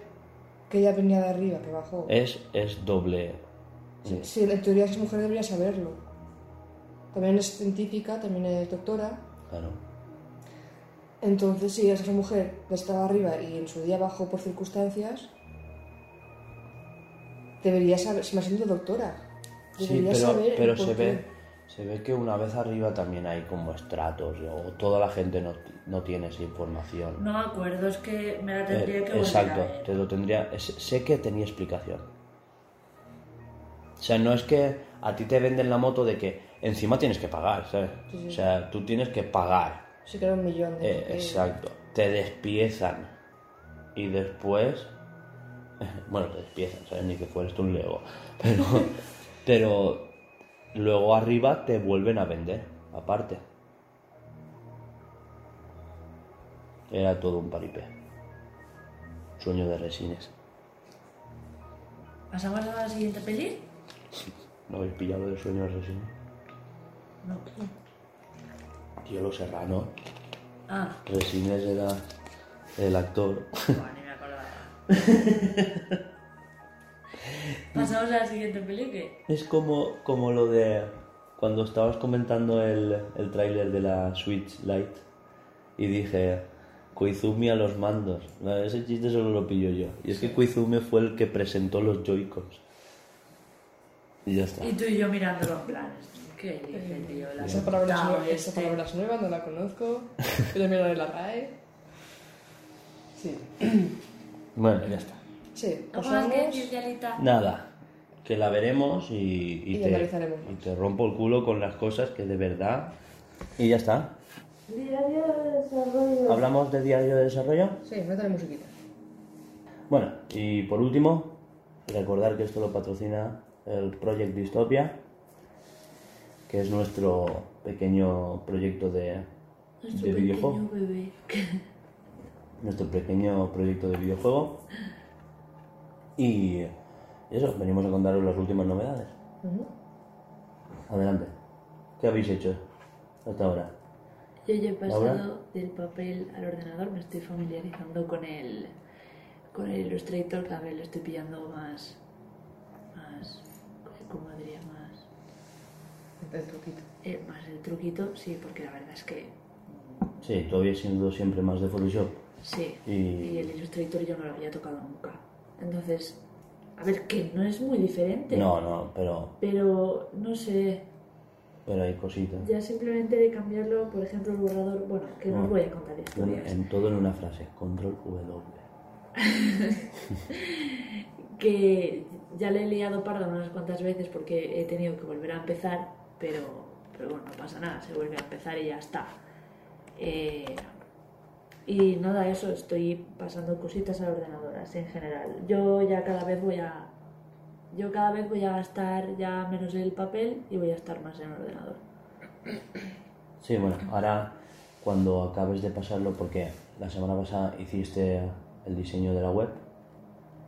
que ya venía de arriba, que bajó. Es, es doble. Sí, sí, en teoría esa mujer debería saberlo. También es científica, también es doctora. Claro. Entonces, si esa mujer estaba arriba y en su día bajó por circunstancias, debería saber, si me siendo doctora, Sí, pero, saber pero se qué. ve, se ve que una vez arriba también hay como estratos, o toda la gente no, no tiene esa información. No me acuerdo, es que me la Eh, tendría que volver exacto, a ver. te lo tendría. sé que tenía explicación. O sea, no es que a ti te venden la moto de que encima tienes que pagar, ¿sabes? Sí, sí. O sea, tú tienes que pagar. Sí que era un millón de Eh, exacto. Te despiezan. Y después. Bueno, te despiezan, ¿sabes? Ni que fueras tú un Lego. Pero. pero. Luego arriba te vuelven a vender, aparte. Era todo un paripé. Sueño de resines. ¿Pasamos a la siguiente peli? ¿No habéis pillado el sueño asesino? No. Tío, los serranos. Ah, Resines era el actor. buah, ni me acordaba. ¿Pasamos a la siguiente peli qué? Es como, como lo de cuando estabas comentando el, el tráiler de la Switch Lite y dije Koizumi a los mandos. No, ese chiste solo lo pillo yo. Y es que Koizumi fue el que presentó los Joy-Cons. Y ya está. Y tú y yo mirándolo en plan. ¿Qué dice, tío? La Esa palabra, es asustado nue- esa este. palabra es nueva, no la conozco. Yo también la de la RAE. Sí. Bueno, ya está. Sí, ¿Algo más pasamos. que decir, Yalita? Nada. Que la veremos y, y Y te, analizaremos. y te rompo el culo con las cosas que de verdad. Y ya está. Diario de desarrollo. ¿Hablamos de diario de desarrollo? Sí, métale musiquita. Bueno, y por último, recordar que esto lo patrocina el Project Dystopia, que es nuestro pequeño proyecto de, Nuestro de videojuego. pequeño bebé. Nuestro pequeño proyecto de videojuego. Y eso, venimos a contaros las últimas novedades. Adelante. ¿Qué habéis hecho hasta ahora? Yo ya he pasado del papel al ordenador, me estoy familiarizando con el, con el Illustrator, cada vez lo estoy pillando más, más, ¿cómo diría? Más, El truquito. eh, más el truquito, sí, porque la verdad es que Sí, tú habías sido siempre más de Photoshop. sí, Y- y el Illustrator yo no lo había tocado nunca. Entonces, a ver, que no es muy diferente, No, no, pero, pero no sé, pero hay cositas. ya simplemente de cambiarlo, por ejemplo, el borrador, bueno, que no os voy a contar En, historias. en todo en una frase, control W. que ya le he liado parda unas cuantas veces porque he tenido que volver a empezar, pero, pero bueno, no pasa nada, se vuelve a empezar y ya está. Eh, y nada, eso, estoy pasando cositas a ordenadoras en general. Yo ya cada vez voy a... Yo cada vez voy a gastar ya menos el papel y voy a estar más en ordenador. Sí, bueno, ahora cuando acabes de pasarlo, porque la semana pasada hiciste el diseño de la web,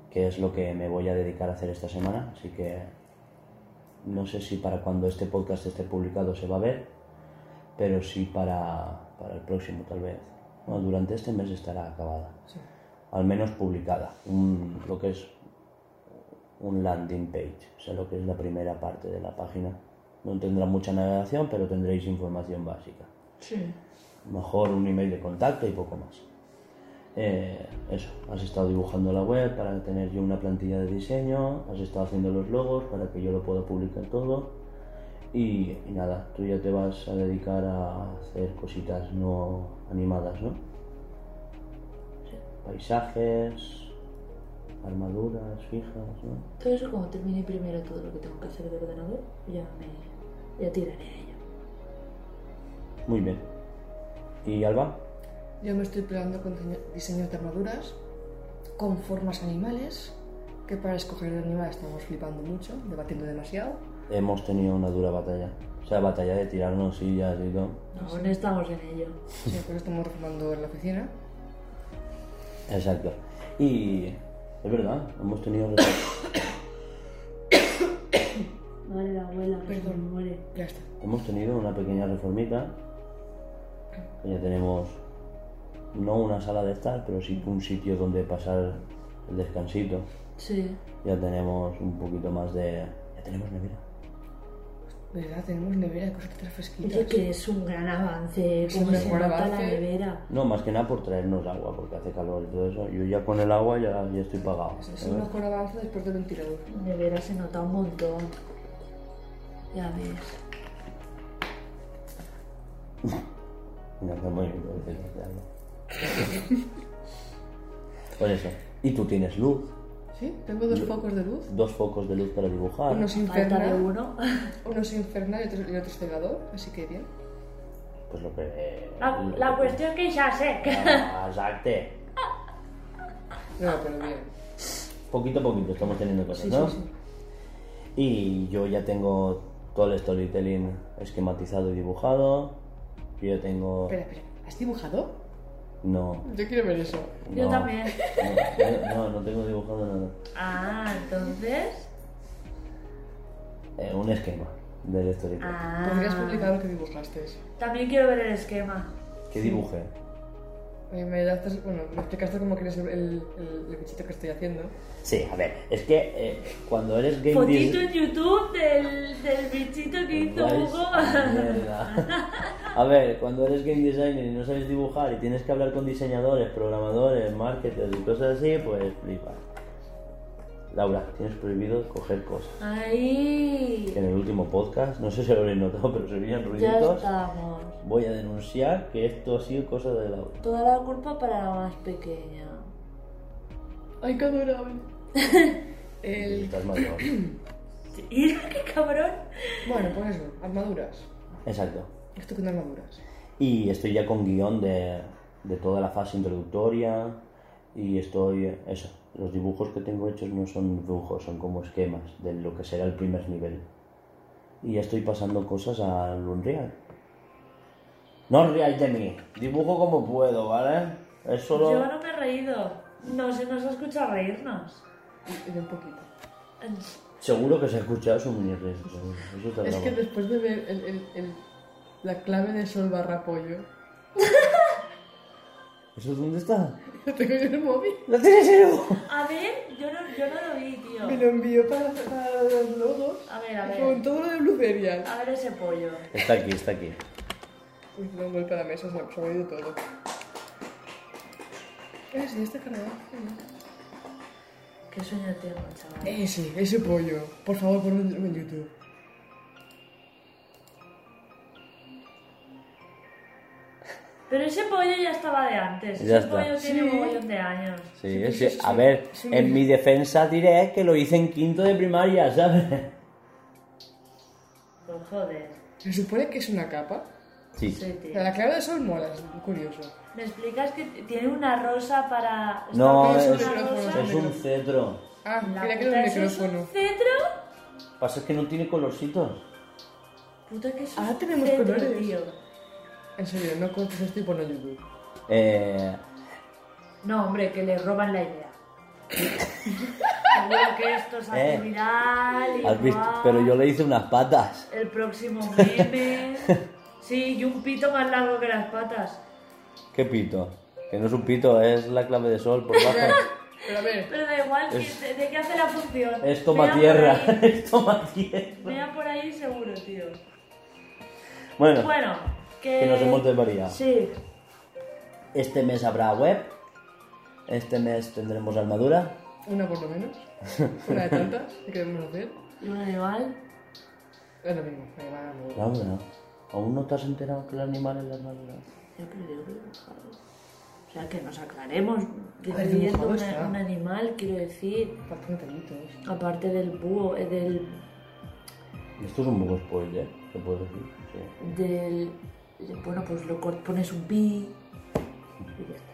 que es lo que me voy a dedicar a hacer esta semana, así que no sé si para cuando este podcast esté publicado se va a ver, pero sí para, para el próximo tal vez. Bueno, durante este mes estará acabada, Sí. al menos publicada, un- lo que es un landing page, o sea, lo que es la primera parte de la página. No tendrá mucha navegación, pero tendréis información básica. Sí. Mejor un email de contacto y poco más. Eh, eso, has estado dibujando la web para tener yo una plantilla de diseño, has estado haciendo los logos para que yo lo pueda publicar todo. Y, y nada, tú ya te vas a dedicar a hacer cositas no animadas, ¿no? Paisajes, armaduras fijas, ¿no? Todo eso cuando termine primero todo lo que tengo que hacer de ordenador, ya me ya tiraré a ello. Muy bien. ¿Y Alba? Yo me estoy peleando con diseño- diseños de armaduras con formas animales, que para escoger el animal estamos flipando mucho, debatiendo demasiado. Hemos tenido una dura batalla. O sea, batalla de tirarnos sillas y todo. Aún estamos en ello. Sí, pues estamos reformando en la oficina. Exacto. Y es verdad, hemos tenido... Madre la abuela, Perdón. muere. Ya está. hemos tenido una pequeña reformita. que Ya tenemos no una sala de estar, pero sí un sitio donde pasar el descansito. Sí. Ya tenemos un poquito más de... Ya tenemos nevera. ¿Verdad? Tenemos nevera, cosas Oye, fresquitas. que es un gran avance, Es como un se mejor nota la avance. nevera. No, más que nada por traernos agua, porque hace calor y todo eso. Yo ya con el agua ya, ya estoy pagado. Es un ¿sabes? mejor avance después del ventilador. La nevera se nota un montón. Ya ves. Me hace muy bien, que. Pues eso. Y tú tienes luz. ¿Sí? Tengo dos focos de luz. Dos focos de luz para dibujar. Uno es Falta de infernal, uno. uno es infernal y otro, y otro es cegador, así que bien. Pues lo que... La, lo la que- cuestión que ya sé. Ah, Exacto. No, pero bien. Poquito a poquito estamos teniendo cosas, Sí, ¿no? sí, sí. Y yo ya tengo todo el storytelling esquematizado y dibujado. Yo ya tengo... Espera, espera. ¿Has dibujado? No. Yo quiero ver eso. Yo también. No, no, no tengo dibujado nada. Ah, entonces. Eh, un esquema del histórico. Ah. Podrías publicar lo que dibujaste. También quiero ver el esquema. ¿Qué dibujé? Eh, Me, daste, bueno, me explicaste cómo quieres el, el, el bichito que estoy haciendo. Sí, a ver, es que eh, cuando eres game Fotito en YouTube del, del bichito que hizo Hugo. A ver, cuando eres game designer y no sabes dibujar y tienes que hablar con diseñadores, programadores, marketers y cosas así, pues flipa. Laura, tienes prohibido coger cosas. Ahí. En el último podcast, no sé si lo habréis notado, pero se veían Ya ruiditos. estamos. Voy a denunciar que esto ha sido cosa de Laura. Toda la culpa para la más pequeña. ¡Ay, qué adorable! Y el... estás mayor. ¿Y qué cabrón? Bueno, pues eso, armaduras. Exacto. Esto con armaduras. Y estoy ya con guion de, de toda la fase introductoria y estoy, eso, los dibujos que tengo hechos no son dibujos, son como esquemas de lo que será el primer nivel. Y ya estoy pasando cosas al Unreal. No os de mí, dibujo como puedo, ¿vale? Es solo... Yo no me he reído. No se nos ha escuchado reírnos. Y, y de un poquito. Seguro que se ha escuchado su mini Es que después de ver el, el, el- la clave de sol barra pollo, ¿Eso dónde está? Lo tengo yo en el móvil. ¡Lo tienes en el- A ver, yo no, yo no lo vi, tío. Me lo envió para, para los logos. A ver, a Con ver. todo lo de Blue Cereal. A ver ese pollo. Está aquí, está aquí. Uy, da un golpe a la mesa, se me ha ido todo. Ese, este cargador. Qué sueño tengo, chaval. Ese, ese pollo. Por favor, ponlo en YouTube. Pero ese pollo ya estaba de antes. Ya ese está. pollo tiene Sí. un mogollón de años. Sí, Sí, a sí. ver, Sí. en mi defensa diré que lo hice en quinto de primaria, ¿sabes? Pues joder. Se supone que es una capa. Sí. Sí, tío. La clave de sol mola, es curioso. ¿Me explicas que tiene una rosa para... No, ¿Está es, una rosa? es un cetro. Ah, La que puta, era un ¿eso es micrófono. un cetro? Pasa es que no tiene colorcitos. Puta que es un Ah, tenemos cetro, colores. tío. En serio, no cortes esto y ponlo en YouTube. Eh, No, hombre, que le roban la idea. Seguro que esto se hace Eh, viral y has visto, pero yo le hice unas patas. El próximo meme... Sí, y un pito más largo que las patas. ¿Qué pito? Que no es un pito, es la clave de sol por bajo. Pero a ver, Pero da igual, que- Es- de, de qué hace la función? Es toma Vea por tierra, ahí. es toma tierra. Vea por ahí seguro, tío. Bueno, Bueno, que... que nos hemos desvariado. Sí, Este mes habrá web. Este mes tendremos armadura. una por lo menos. Una de tantas que queremos hacer. y un animal. Es lo mismo, me va a mover. Laura, ¿aún no te has enterado que el animal es la armadura? Yo creo que. O sea, que nos aclaremos. Definiendo una- un animal, quiero decir. Faltan detallitos. Aparte del búho, eh, del. Esto es un poco spoiler, se puede decir. sí. del. Bueno, pues lo pones un pi. y ya está.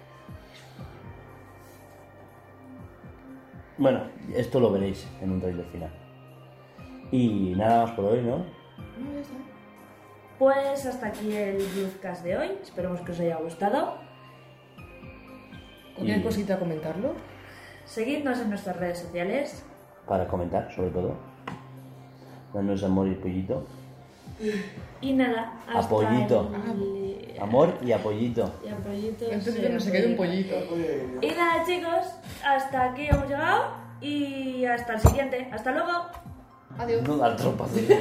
Bueno, esto lo veréis en un trailer final. Y nada más por hoy, ¿no? No, ya está. Pues hasta aquí el Bluescast de hoy. Esperemos que os haya gustado. Cualquier Y- cosita a comentarlo. Seguidnos en nuestras redes sociales. Para comentar, sobre todo. Danos amor y pollito. Y nada, hasta Apoyito. el- Amor y apoyito. Y apoyito. Entonces sí, no se quede un pollito. Y nada, chicos, hasta aquí hemos llegado. Y hasta el siguiente. Hasta luego. Adiós. No dar tropas de